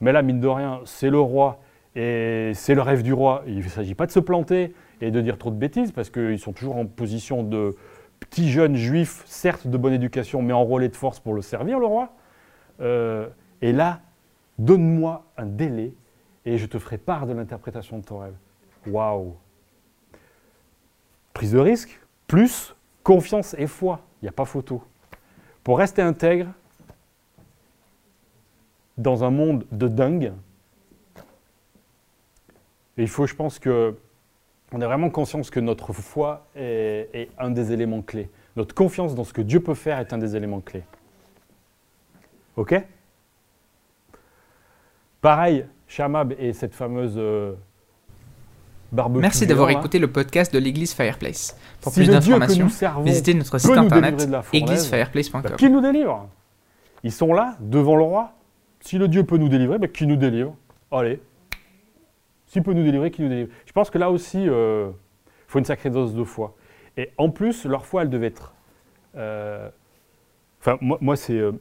Mais là, mine de rien, c'est le roi et c'est le rêve du roi. Il ne s'agit pas de se planter et de dire trop de bêtises parce qu'ils sont toujours en position de petits jeunes juifs, certes de bonne éducation, mais enrôlés de force pour le servir, le roi. Euh, et là, donne-moi un délai et je te ferai part de l'interprétation de ton rêve. Waouh Prise de risque, plus confiance et foi. Il n'y a pas photo. Pour rester intègre dans un monde de dingue, et il faut, je pense que on a vraiment conscience que notre foi est, est un des éléments clés. Notre confiance dans ce que Dieu peut faire est un des éléments clés. Ok? Pareil, Shamab et cette fameuse euh, barbecue. Merci d'avoir là. écouté le podcast de l'église Fireplace. Pour Si plus d'informations, visitez notre site internet églisefireplace.com. bah, qu'il nous délivre. Ils sont là, devant le roi. Si le Dieu peut nous délivrer, bah, qu'il nous délivre? Allez. S'il peut nous délivrer, qu'il nous délivre? Je pense que là aussi, il faut une sacrée dose de foi. Et en plus, leur foi, elle devait être. euh, Enfin, moi, moi, c'est. euh,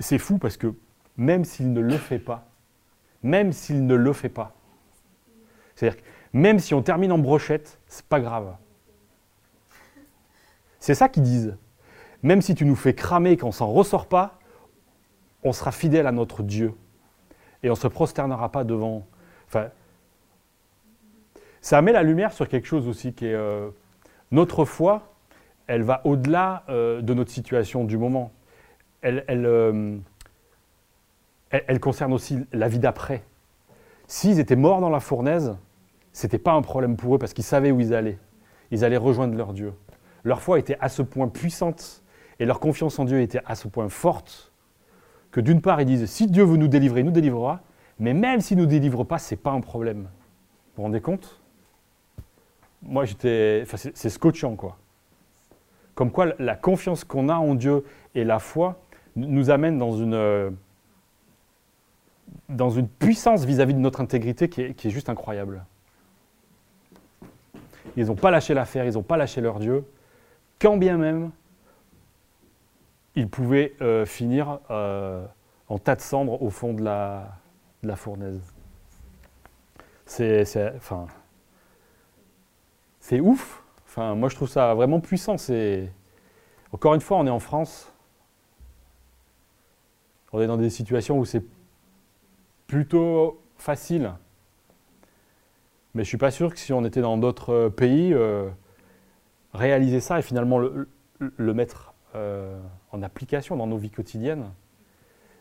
c'est fou parce que même s'il ne le fait pas, même s'il ne le fait pas, c'est-à-dire que même si on termine en brochette, c'est pas grave. C'est ça qu'ils disent. Même si tu nous fais cramer qu'on s'en ressort pas, on sera fidèle à notre Dieu. Et on ne se prosternera pas devant. Enfin, ça met la lumière sur quelque chose aussi qui est. euh, notre foi, elle va au-delà euh, de notre situation du moment. Elle, euh, elle- elle concerne aussi la vie d'après. S'ils étaient morts dans la fournaise, c'était pas un problème pour eux parce qu'ils savaient où ils allaient. Ils allaient rejoindre leur Dieu. Leur foi était à ce point puissante et leur confiance en Dieu était à ce point forte que d'une part ils disent si Dieu veut nous délivrer, il nous délivrera, mais même s'il ne nous délivre pas, c'est pas un problème. Vous vous rendez compte? Moi j'étais, enfin, c'est scotchant quoi. Comme quoi la confiance qu'on a en Dieu et la foi nous amène dans une euh, dans une puissance vis-à-vis de notre intégrité qui est juste incroyable. Ils n'ont pas lâché l'affaire, ils n'ont pas lâché leur Dieu, quand bien même ils pouvaient euh, finir euh, en tas de cendres au fond de la, fournaise. C'est enfin, ouf. Enfin, moi, je trouve ça vraiment puissant. Encore une fois, on est en France. On est dans des situations où c'est plutôt facile. Mais je ne suis pas sûr que si on était dans d'autres pays, euh, réaliser ça et finalement le, mettre en application dans nos vies quotidiennes,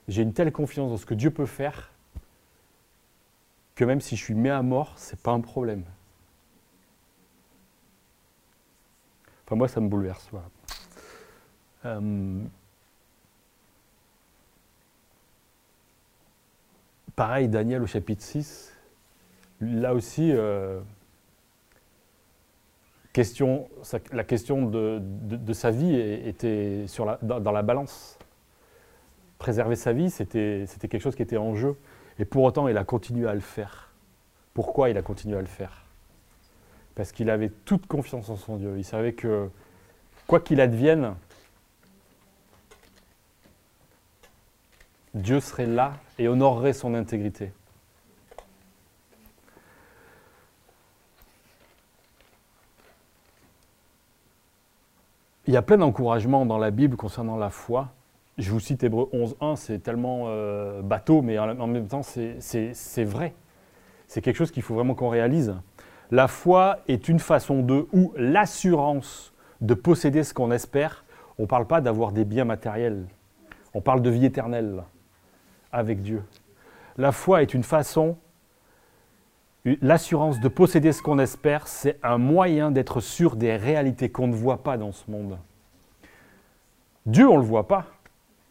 j'ai une telle confiance dans ce que Dieu peut faire que même si je suis mis à mort, c'est pas un problème. Enfin, moi, ça me bouleverse. Euh, pareil, Daniel au chapitre 6, là aussi, euh, la question de, sa vie était dans, la balance. Préserver sa vie, c'était quelque chose qui était en jeu. Et pour autant, il a continué à le faire. Pourquoi il a continué à le faire? Parce qu'il avait toute confiance en son Dieu. Il savait que, quoi qu'il advienne, Dieu serait là et honorerait son intégrité. Il y a plein d'encouragements dans la Bible concernant la foi. Je vous cite Hébreu 11.1, c'est tellement euh, bateau, mais en, même temps c'est vrai. C'est quelque chose qu'il faut vraiment qu'on réalise. La foi est une façon de, ou l'assurance de posséder ce qu'on espère. On ne parle pas d'avoir des biens matériels, on parle de vie éternelle avec Dieu. La foi est une façon, l'assurance de posséder ce qu'on espère, c'est un moyen d'être sûr des réalités qu'on ne voit pas dans ce monde. Dieu, on ne le voit pas.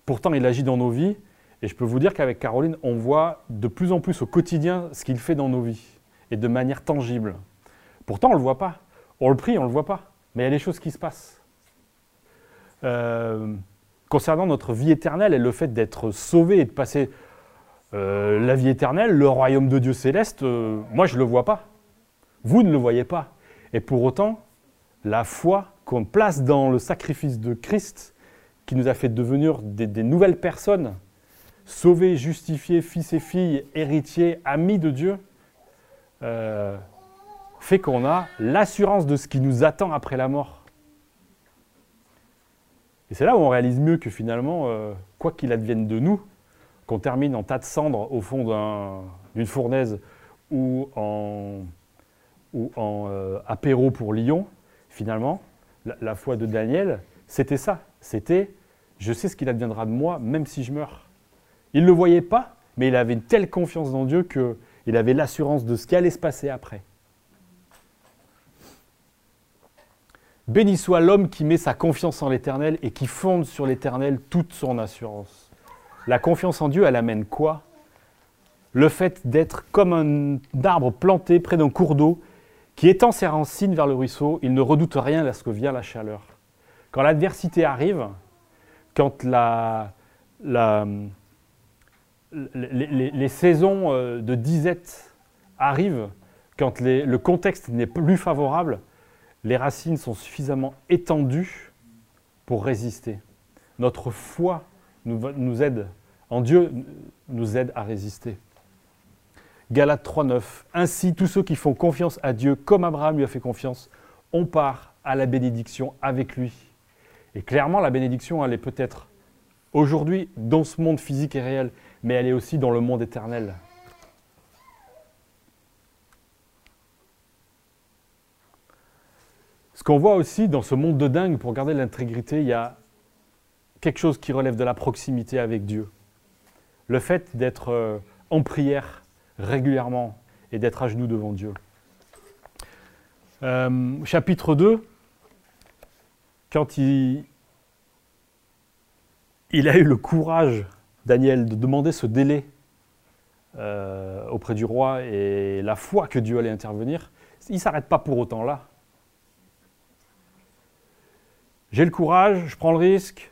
Pourtant, il agit dans nos vies. Et je peux vous dire qu'avec Caroline, on voit de plus en plus au quotidien ce qu'il fait dans nos vies. Et de manière tangible. Pourtant, on ne le voit pas. On le prie, on ne le voit pas. Mais il y a des choses qui se passent. Euh, concernant notre vie éternelle et le fait d'être sauvé et de passer euh, la vie éternelle, le royaume de Dieu céleste, euh, moi je ne le vois pas. Vous ne le voyez pas. Et pour autant, la foi qu'on place dans le sacrifice de Christ, qui nous a fait devenir des, nouvelles personnes, sauvés, justifiés, fils et filles, héritiers, amis de Dieu, euh, fait qu'on a l'assurance de ce qui nous attend après la mort. Et c'est là où on réalise mieux que finalement, quoi qu'il advienne de nous, qu'on termine en tas de cendres au fond d'une fournaise ou en, euh, apéro pour Lyon, finalement, la, foi de Daniel, c'était ça. C'était je sais ce qu'il adviendra de moi, même si je meurs. Il ne le voyait pas, mais il avait une telle confiance dans Dieu qu'il avait l'assurance de ce qui allait se passer après. Béni soit l'homme qui met sa confiance en l'Éternel et qui fonde sur l'Éternel toute son assurance. La confiance en Dieu, elle amène quoi? Le fait d'être comme un arbre planté près d'un cours d'eau qui étend ses racines vers le ruisseau, il ne redoute rien lorsque vient la chaleur. Quand l'adversité arrive, quand la, les, saisons euh, de disette arrivent, quand le contexte n'est plus favorable, les racines sont suffisamment étendues pour résister. Notre foi nous, aide, en Dieu nous aide à résister. Galates 3.9. Ainsi, tous ceux qui font confiance à Dieu, comme Abraham lui a fait confiance, on part à la bénédiction avec lui. Et clairement, la bénédiction, elle est peut-être aujourd'hui dans ce monde physique et réel, mais elle est aussi dans le monde éternel. Ce qu'on voit aussi dans ce monde de dingue, pour garder l'intégrité, il y a quelque chose qui relève de la proximité avec Dieu. Le fait d'être euh, en prière régulièrement et d'être à genoux devant Dieu. Euh, chapitre 2, quand il, a eu le courage, Daniel, de demander ce délai euh, auprès du roi et la foi que Dieu allait intervenir, il ne s'arrête pas pour autant là. J'ai le courage, je prends le risque,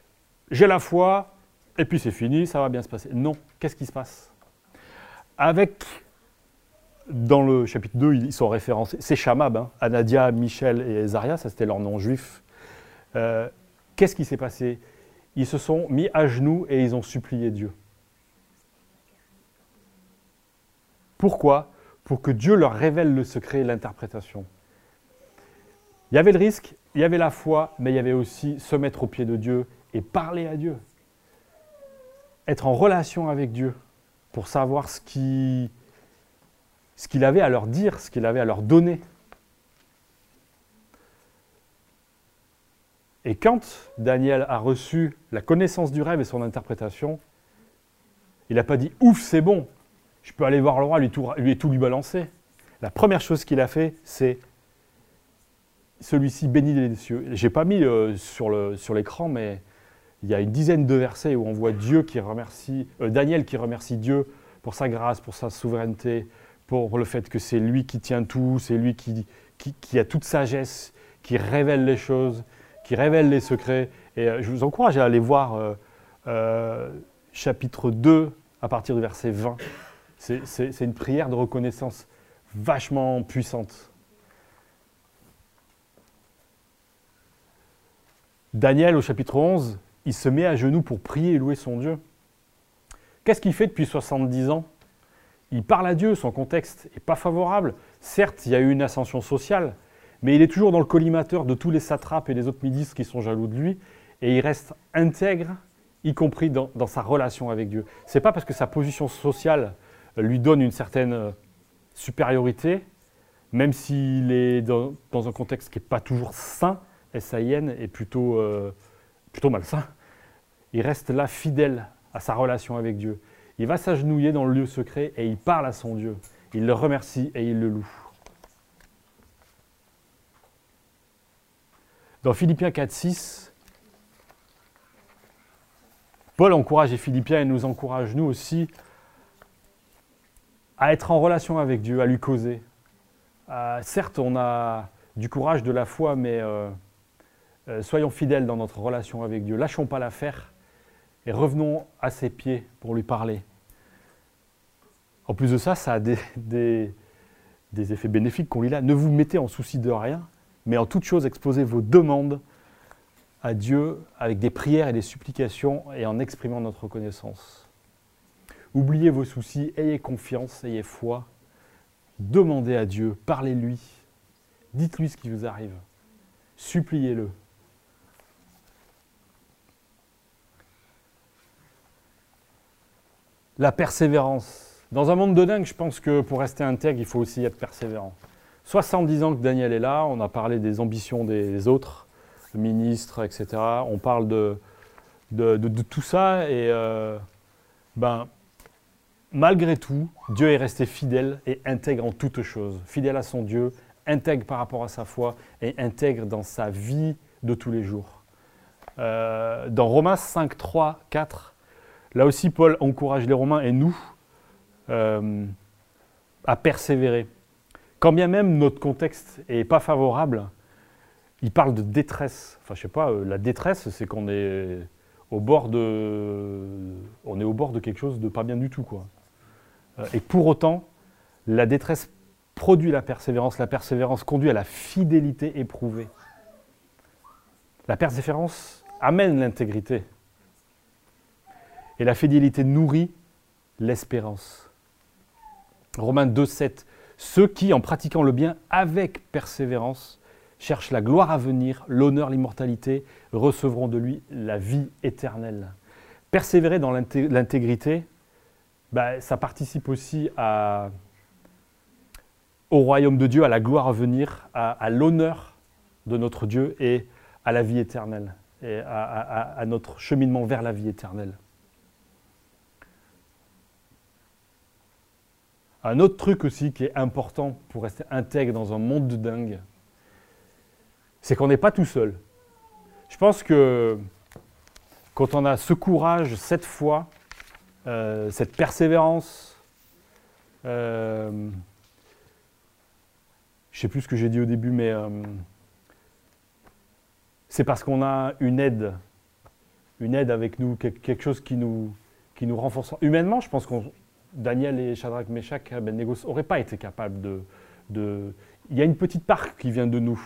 j'ai la foi, et puis c'est fini, ça va bien se passer. Non, qu'est-ce qui se passe? Avec, dans le chapitre 2, ils sont référencés, c'est Shamab, hein, Anadia, Michel et Zaria, ça c'était leur nom juif. Euh, qu'est-ce qui s'est passé? Ils se sont mis à genoux et ils ont supplié Dieu. Pourquoi? Pour que Dieu leur révèle le secret et l'interprétation. Il y avait le risque, il y avait la foi, mais il y avait aussi se mettre au pied de Dieu et parler à Dieu. Être en relation avec Dieu. pour savoir ce qu'il avait à leur dire, ce qu'il avait à leur donner. Et quand Daniel a reçu la connaissance du rêve et son interprétation, il n'a pas dit Ouf, c'est bon, je peux aller voir le roi, lui, tout, lui balancer. La première chose qu'il a fait, c'est celui-ci bénit les cieux. Je n'ai pas mis euh, sur l'écran, mais il y a une dizaine de versets où on voit Dieu qui remercie, euh, Daniel qui remercie Dieu pour sa grâce, pour sa souveraineté, pour le fait que c'est lui qui tient tout, c'est lui qui, a toute sagesse, qui révèle les choses, qui révèle les secrets. Et euh, je vous encourage à aller voir chapitre 2 à partir du verset 20. C'est une prière de reconnaissance vachement puissante. Daniel, au chapitre 11, il se met à genoux pour prier et louer son Dieu. Qu'est-ce qu'il fait depuis 70 ans? Il parle à Dieu, son contexte n'est pas favorable. Certes, il y a eu une ascension sociale, mais il est toujours dans le collimateur de tous les satrapes et les autres ministres qui sont jaloux de lui, et il reste intègre, y compris dans, sa relation avec Dieu. Ce n'est pas parce que sa position sociale lui donne une certaine euh, supériorité, même s'il est dans, un contexte qui n'est pas toujours sain, S-A-I-N, et euh, plutôt malsain, il reste là fidèle à sa relation avec Dieu. Il va s'agenouiller dans le lieu secret et il parle à son Dieu. Il le remercie et il le loue. Dans Philippiens 4, 6, Paul encourage les Philippiens et nous encourage nous aussi à être en relation avec Dieu, à lui causer. Euh, certes, on a du courage, de la foi, mais euh, euh, soyons fidèles dans notre relation avec Dieu. Lâchons pas l'affaire et revenons à ses pieds pour lui parler. En plus de ça, ça a des, effets bénéfiques qu'on lit là. Ne vous mettez en souci de rien, mais en toute chose, exposez vos demandes à Dieu avec des prières et des supplications et en exprimant notre reconnaissance. Oubliez vos soucis, ayez confiance, ayez foi. Demandez à Dieu, parlez-lui. Dites-lui ce qui vous arrive. Suppliez-le. La persévérance. Dans un monde de dingue, je pense que pour rester intègre, il faut aussi être persévérant. 70 ans que Daniel est là, on a parlé des ambitions des autres, ministres, etc. On parle de, de, tout ça et euh, ben, malgré tout, Dieu est resté fidèle et intègre en toutes choses. Fidèle à son Dieu, intègre par rapport à sa foi et intègre dans sa vie de tous les jours. Euh, dans Romains 5, 3, 4, là aussi Paul encourage les Romains et nous euh, à persévérer. Quand bien même notre contexte n'est pas favorable, il parle de détresse. Enfin, je sais pas, euh, la détresse, c'est qu'on est au bord de, bord de quelque chose de pas bien du tout. Euh, et pour autant, la détresse produit la persévérance, la persévérance conduit à la fidélité éprouvée. La persévérance amène l'intégrité. Et la fidélité nourrit l'espérance. Romains 2, 7. Ceux qui, en pratiquant le bien avec persévérance, cherchent la gloire à venir, l'honneur, l'immortalité, recevront de lui la vie éternelle. Persévérer dans l'intégrité, bah, ça participe aussi au royaume de Dieu, à la gloire à venir, à, l'honneur de notre Dieu et à la vie éternelle, et à, notre cheminement vers la vie éternelle. Un autre truc aussi qui est important pour rester intègre dans un monde de dingue, c'est qu'on n'est pas tout seul. Je pense que quand on a ce courage cette fois, euh, cette persévérance. Euh, je ne sais plus ce que j'ai dit au début, mais euh, c'est parce qu'on a une aide, une aide avec nous, quelque chose qui nous, qui nous renforce. Humainement, je pense que Daniel et Shadrach, Meshach, Abednego n'auraient pas été capables de, Il y a une petite part qui vient de nous.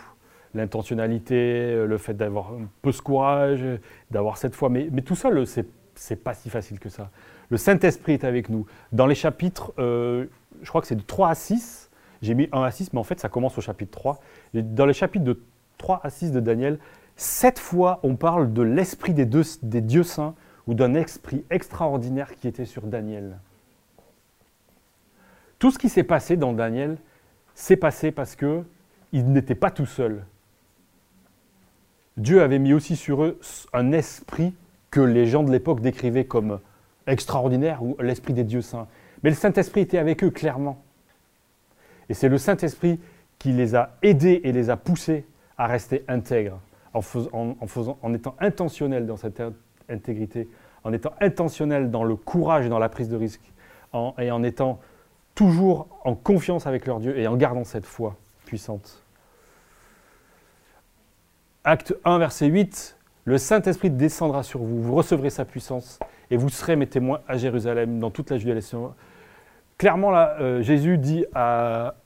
L'intentionnalité, le fait d'avoir un peu ce courage, d'avoir cette foi. Mais, mais tout seul, c'est, c'est pas si facile que ça. Le Saint-Esprit est avec nous. Dans les chapitres, euh, je crois que c'est de 3 à 6, j'ai mis 1 à 6, mais en fait ça commence au chapitre 3. dans les chapitres de 3 à 6 de Daniel, sept fois on parle de l'esprit des, des dieux saints ou d'un esprit extraordinaire qui était sur Daniel. Tout ce qui s'est passé dans Daniel s'est passé parce que il n'était pas tout seul. Dieu avait mis aussi sur eux un esprit que les gens de l'époque décrivaient comme extraordinaire ou l'esprit des dieux saints. Mais le Saint-Esprit était avec eux clairement. Et c'est le Saint-Esprit qui les a aidés et les a poussés à rester intègres, en, en, étant intentionnels dans cette intégrité, en étant intentionnels dans le courage et dans la prise de risque, et en étant toujours en confiance avec leur Dieu et en gardant cette foi puissante. Acte 1, verset 8, le Saint-Esprit descendra sur vous, vous recevrez sa puissance et vous serez mes témoins à Jérusalem, dans toute la Judée Clairement, là, euh, Jésus dit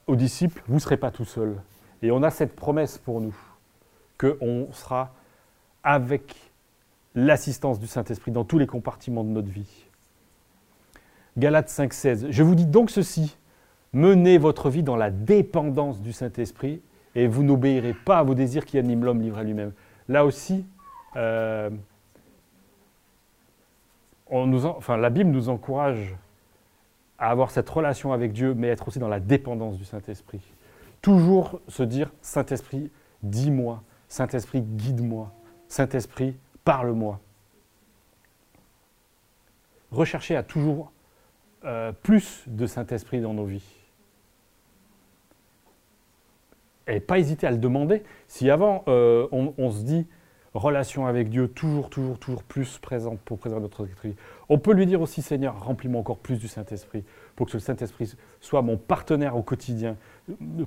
aux disciples, vous ne serez pas tout seul. Et on a cette promesse pour nous, qu'on sera avec l'assistance du Saint-Esprit dans tous les compartiments de notre vie. Galates 5,16. Je vous dis donc ceci menez votre vie dans la dépendance du Saint-Esprit et vous n'obéirez pas à vos désirs qui animent l'homme livré à lui-même. Là aussi, euh, on nous enfin, la Bible nous encourage à avoir cette relation avec Dieu, mais être aussi dans la dépendance du Saint-Esprit. Toujours se dire Saint-Esprit, dis-moi, Saint-Esprit, guide-moi, Saint-Esprit, parle-moi. Rechercher à toujours euh, plus de Saint-Esprit dans nos vies. Et pas hésiter à le demander. Si avant, euh, on, se dit relation avec Dieu, toujours, toujours, toujours plus présente pour préserver notre esprit, on peut lui dire aussi, Seigneur, remplis-moi encore plus du Saint-Esprit, pour que le Saint-Esprit soit mon partenaire au quotidien,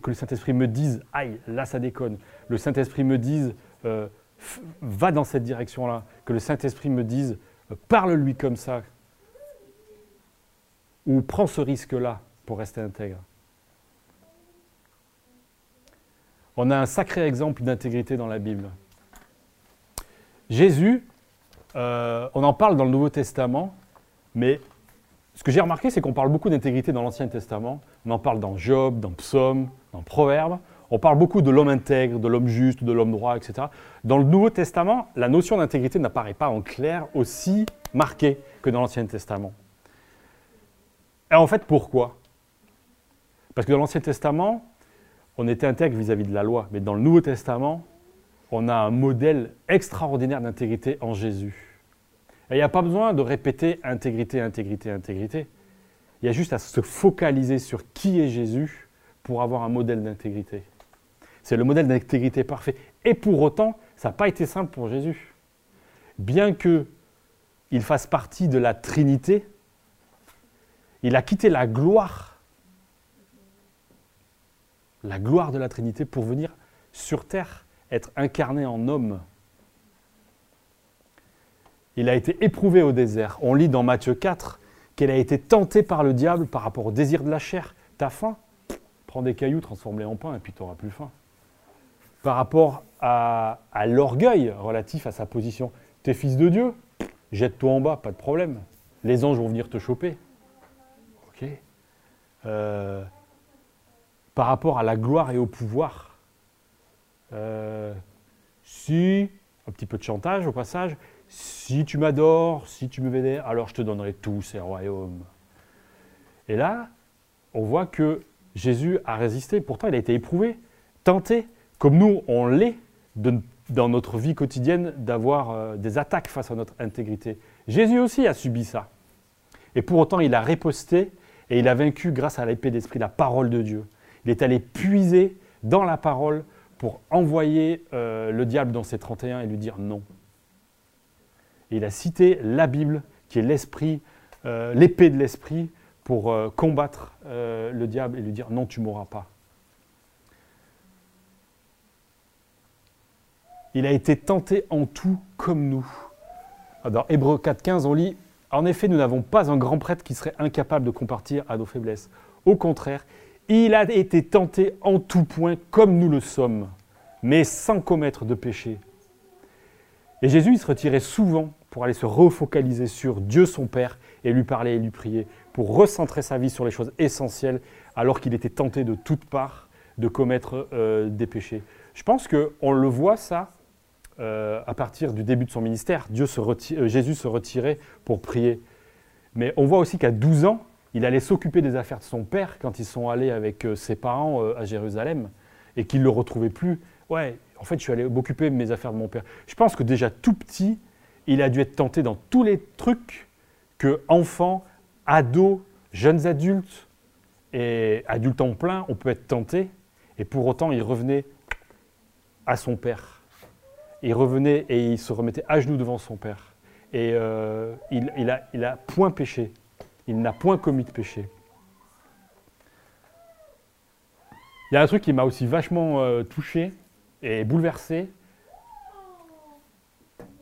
que le Saint-Esprit me dise, aïe, là ça déconne, le Saint-Esprit me dise, euh, va dans cette direction-là, que le Saint-Esprit me dise, parle-lui comme ça, ou prends ce risque-là pour rester intègre. On a un sacré exemple d'intégrité dans la Bible. Jésus, euh, on en parle dans le Nouveau Testament, mais ce que j'ai remarqué, c'est qu'on parle beaucoup d'intégrité dans l'Ancien Testament. On en parle dans Job, dans Psaume, dans Proverbes. On parle beaucoup de l'homme intègre, de l'homme juste, de l'homme droit, etc. Dans le Nouveau Testament, la notion d'intégrité n'apparaît pas en clair aussi marquée que dans l'Ancien Testament. Et en fait, pourquoi? Parce que dans l'Ancien Testament, on était intègre vis-à-vis de la loi, mais dans le Nouveau Testament, on a un modèle extraordinaire d'intégrité en Jésus. Et il n'y a pas besoin de répéter intégrité, intégrité, intégrité. Il y a juste à se focaliser sur qui est Jésus pour avoir un modèle d'intégrité. C'est le modèle d'intégrité parfait. Et pour autant, ça n'a pas été simple pour Jésus. Bien qu'il fasse partie de la Trinité, il a quitté la gloire, la gloire de la Trinité pour venir sur terre, être incarné en homme. Il a été éprouvé au désert. On lit dans Matthieu 4 qu'elle a été tentée par le diable par rapport au désir de la chair. T'as faim? Prends des cailloux, transforme-les en pain et puis tu n'auras plus faim. Par rapport à, à l'orgueil relatif à sa position. T'es fils de Dieu? Jette-toi en bas, pas de problème. Les anges vont venir te choper. Euh, par rapport à la gloire et au pouvoir. Euh, si, un petit peu de chantage au passage, si tu m'adores, si tu me vénères, alors je te donnerai tous ces royaumes. Et là, on voit que Jésus a résisté, pourtant il a été éprouvé, tenté, comme nous on l'est dans notre vie quotidienne d'avoir euh, des attaques face à notre intégrité. Jésus aussi a subi ça. Et pour autant, il a riposté et il a vaincu grâce à l'épée d'esprit, la parole de Dieu. Il est allé puiser dans la parole pour envoyer euh, le diable dans ses 31 et lui dire non. Il a cité la Bible, qui est l'esprit, euh, l'épée de l'esprit, pour euh, combattre le diable et lui dire non, tu mourras pas. Il a été tenté en tout comme nous. Dans Hébreu 4.15, on lit en effet, nous n'avons pas un grand prêtre qui serait incapable de compartir à nos faiblesses. Au contraire, il a été tenté en tout point comme nous le sommes, mais sans commettre de péché. Et Jésus, il se retirait souvent pour aller se refocaliser sur Dieu son Père et lui parler et lui prier, pour recentrer sa vie sur les choses essentielles, alors qu'il était tenté de toutes parts de commettre euh, des péchés. Je pense qu'on le voit ça euh, à partir du début de son ministère, euh, Jésus se retirait pour prier. Mais on voit aussi qu'à 12 ans, il allait s'occuper des affaires de son père quand ils sont allés avec euh, ses parents à Jérusalem et qu'il ne le retrouvait plus. Ouais, en fait, je suis allé m'occuper de mes affaires de mon père. Je pense que déjà tout petit, il a dû être tenté dans tous les trucs que enfants, ados, jeunes adultes et adultes en plein, on peut être tenté. Et pour autant, il revenait à son père. Il revenait et il se remettait à genoux devant son père. Et euh, il, il, a, point péché. Il n'a point commis de péché. Il y a un truc qui m'a aussi vachement euh, touché et bouleversé.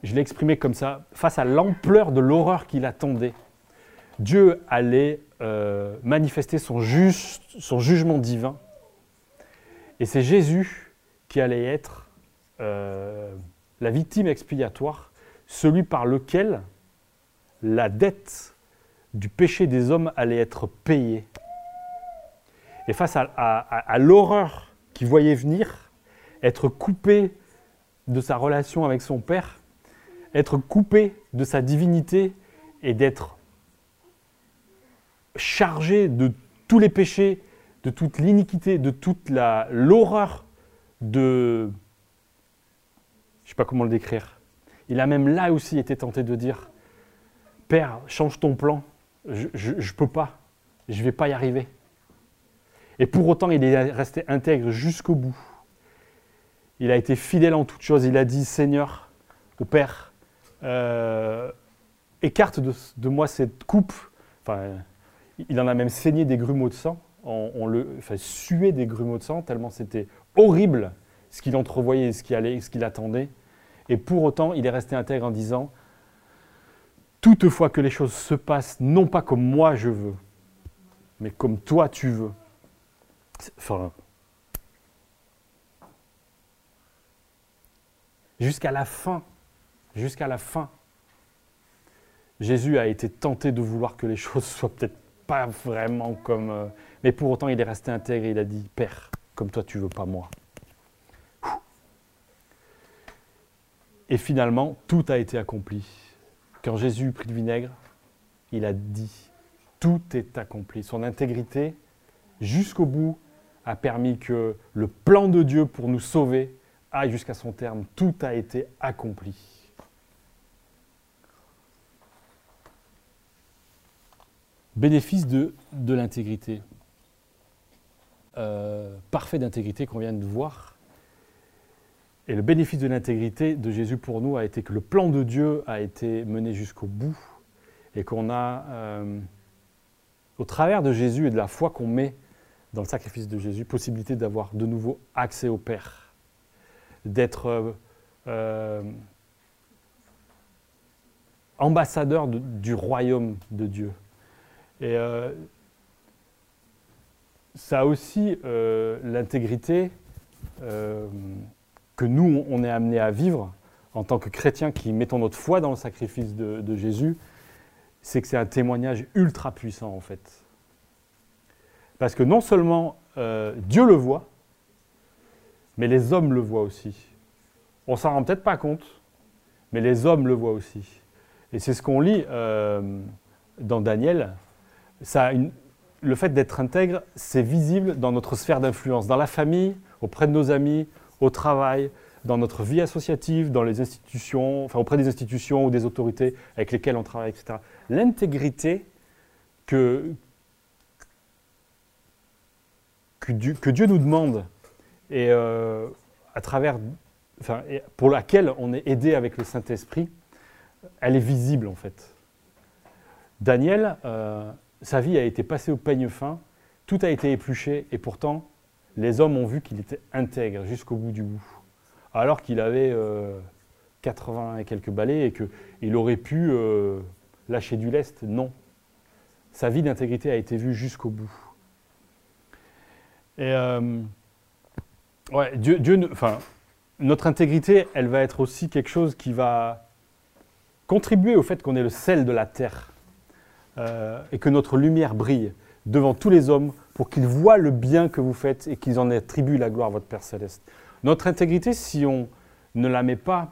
Je l'ai exprimé comme ça, face à l'ampleur de l'horreur qu'il attendait. Dieu allait euh, manifester son, juste, son jugement divin. Et c'est Jésus qui allait être la victime expiatoire, celui par lequel la dette du péché des hommes allait être payée. Et face à, l'horreur qu'il voyait venir, être coupé de sa relation avec son Père, être coupé de sa divinité et d'être chargé de tous les péchés, de toute l'iniquité, de toute l'horreur de... Je ne sais pas comment le décrire. Il a même là aussi été tenté de dire, Père, change ton plan, je ne peux pas, je ne vais pas y arriver. Et pour autant, il est resté intègre jusqu'au bout. Il a été fidèle en toutes choses. Il a dit, Seigneur, au Père, euh, écarte de, moi cette coupe. Il en a même saigné des grumeaux de sang. On, on le, enfin, sué des grumeaux de sang, tellement c'était horrible ce qu'il entrevoyait, ce qu'il allait, ce qu'il attendait. Et pour autant, il est resté intègre en disant, toutefois que les choses se passent non pas comme moi je veux, mais comme toi tu veux. Enfin, jusqu'à la fin, jusqu'à la fin, Jésus a été tenté de vouloir que les choses soient peut-être pas vraiment comme... euh, mais pour autant, il est resté intègre et il a dit, Père, comme toi tu veux, pas moi. Et finalement, tout a été accompli. Quand Jésus prit le vinaigre, il a dit, tout est accompli. Son intégrité, jusqu'au bout, a permis que le plan de Dieu pour nous sauver aille jusqu'à son terme. Tout a été accompli. Bénéfice de, l'intégrité. Euh, parfait d'intégrité qu'on vient de voir. Et le bénéfice de l'intégrité de Jésus pour nous a été que le plan de Dieu a été mené jusqu'au bout et qu'on a, euh, au travers de Jésus et de la foi qu'on met dans le sacrifice de Jésus, possibilité d'avoir de nouveau accès au Père, d'être euh, euh, ambassadeur de- du royaume de Dieu. Et ça a aussi l'intégrité que nous, on est amené à vivre en tant que chrétiens qui mettons notre foi dans le sacrifice de, Jésus, c'est que c'est un témoignage ultra puissant en fait. Parce que non seulement euh, Dieu le voit, mais les hommes le voient aussi. On s'en rend peut-être pas compte, mais les hommes le voient aussi. Et c'est ce qu'on lit euh, dans Daniel. Le fait d'être intègre, c'est visible dans notre sphère d'influence, dans la famille, auprès de nos amis, au travail, dans notre vie associative, dans les institutions, enfin auprès des institutions ou des autorités avec lesquelles on travaille, etc. L'intégrité que, que, Dieu, nous demande et euh, à travers, enfin, pour laquelle on est aidé avec le Saint-Esprit, elle est visible en fait. Daniel, euh, sa vie a été passée au peigne fin, tout a été épluché et pourtant les hommes ont vu qu'il était intègre jusqu'au bout du bout. Alors qu'il avait euh, 80 et quelques balais et qu'il aurait pu euh, lâcher du lest. Non. Sa vie d'intégrité a été vue jusqu'au bout. Et euh, Dieu, Dieu enfin, notre intégrité, elle va être aussi quelque chose qui va contribuer au fait qu'on est le sel de la terre euh, et que notre lumière brille devant tous les hommes pour qu'ils voient le bien que vous faites et qu'ils en attribuent la gloire à votre Père céleste. Notre intégrité, si on ne la met pas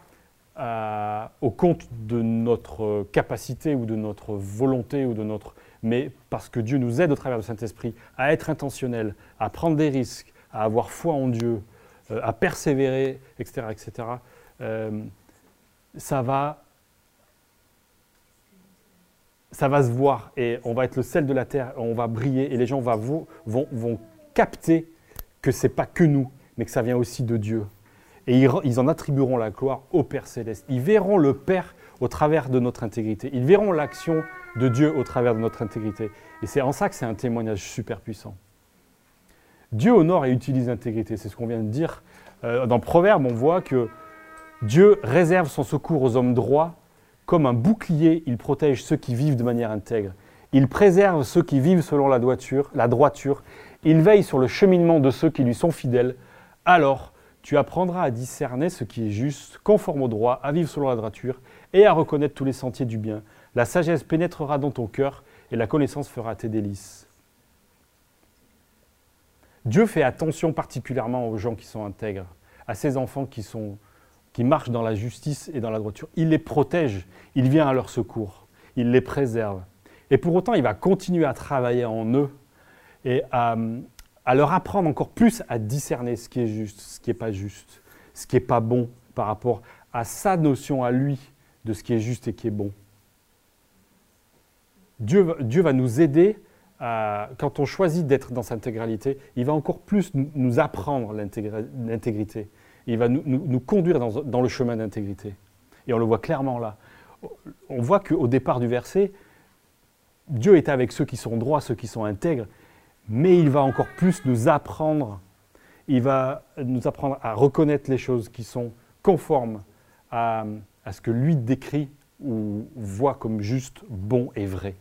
euh, au compte de notre capacité ou de notre volonté ou de notre mais parce que Dieu nous aide au travers du Saint-Esprit à être intentionnel, à prendre des risques, à avoir foi en Dieu, euh, à persévérer, etc., etc., euh, ça va ça va se voir et on va être le sel de la terre, on va briller et les gens vont, capter que ce n'est pas que nous, mais que ça vient aussi de Dieu. Et ils, ils, en attribueront la gloire au Père céleste. Ils verront le Père au travers de notre intégrité. Ils verront l'action de Dieu au travers de notre intégrité. Et c'est en ça que c'est un témoignage super puissant. Dieu honore et utilise l'intégrité, c'est ce qu'on vient de dire. Euh, dans Proverbe, on voit que Dieu réserve son secours aux hommes droits. Comme un bouclier, il protège ceux qui vivent de manière intègre. Il préserve ceux qui vivent selon la droiture. Il veille sur le cheminement de ceux qui lui sont fidèles. Alors, tu apprendras à discerner ce qui est juste, conforme au droit, à vivre selon la droiture et à reconnaître tous les sentiers du bien. La sagesse pénétrera dans ton cœur et la connaissance fera tes délices. Dieu fait attention particulièrement aux gens qui sont intègres, à ces enfants qui, sont, qui marchent dans la justice et dans la droiture. Il les protège, il vient à leur secours, il les préserve. Et pour autant, il va continuer à travailler en eux et à, leur apprendre encore plus à discerner ce qui est juste, ce qui n'est pas juste, ce qui n'est pas bon par rapport à sa notion à lui de ce qui est juste et qui est bon. Dieu, Dieu va nous aider, quand on choisit d'être dans sa intégralité, il va encore plus nous apprendre l'intégrité. Il va nous, conduire dans, le chemin d'intégrité. Et on le voit clairement là. On voit qu'au départ du verset, Dieu est avec ceux qui sont droits, ceux qui sont intègres, mais il va encore plus nous apprendre, il va nous apprendre à reconnaître les choses qui sont conformes à ce que lui décrit ou voit comme juste, bon et vrai.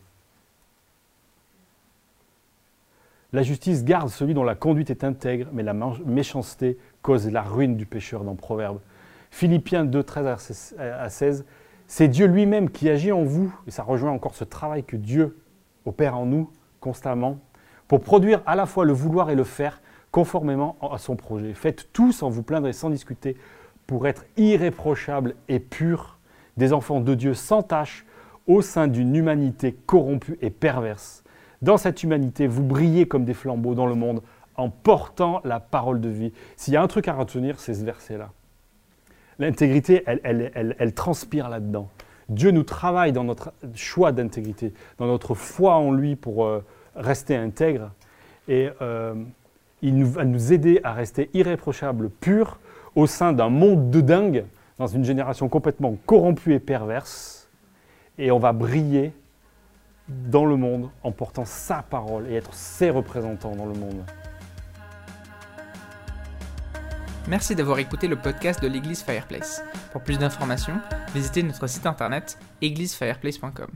La justice garde celui dont la conduite est intègre, mais la méchanceté cause la ruine du pécheur dans Proverbe. Philippiens 2, 13 à 16, c'est Dieu lui-même qui agit en vous, et ça rejoint encore ce travail que Dieu opère en nous constamment, pour produire à la fois le vouloir et le faire conformément à son projet. Faites tout sans vous plaindre et sans discuter, pour être irréprochables et purs, des enfants de Dieu sans tache, au sein d'une humanité corrompue et perverse. Dans cette humanité, vous brillez comme des flambeaux dans le monde en portant la parole de vie. S'il y a un truc à retenir, c'est ce verset-là. L'intégrité, elle, elle, elle, transpire là-dedans. Dieu nous travaille dans notre choix d'intégrité, dans notre foi en lui pour euh, rester intègre. Et euh, il va nous aider à rester irréprochables, purs, au sein d'un monde de dingue, dans une génération complètement corrompue et perverse. Et on va briller dans le monde en portant sa parole et être ses représentants dans le monde. Merci d'avoir écouté le podcast de l'église Fireplace. Pour plus d'informations, visitez notre site internet églisefireplace.com.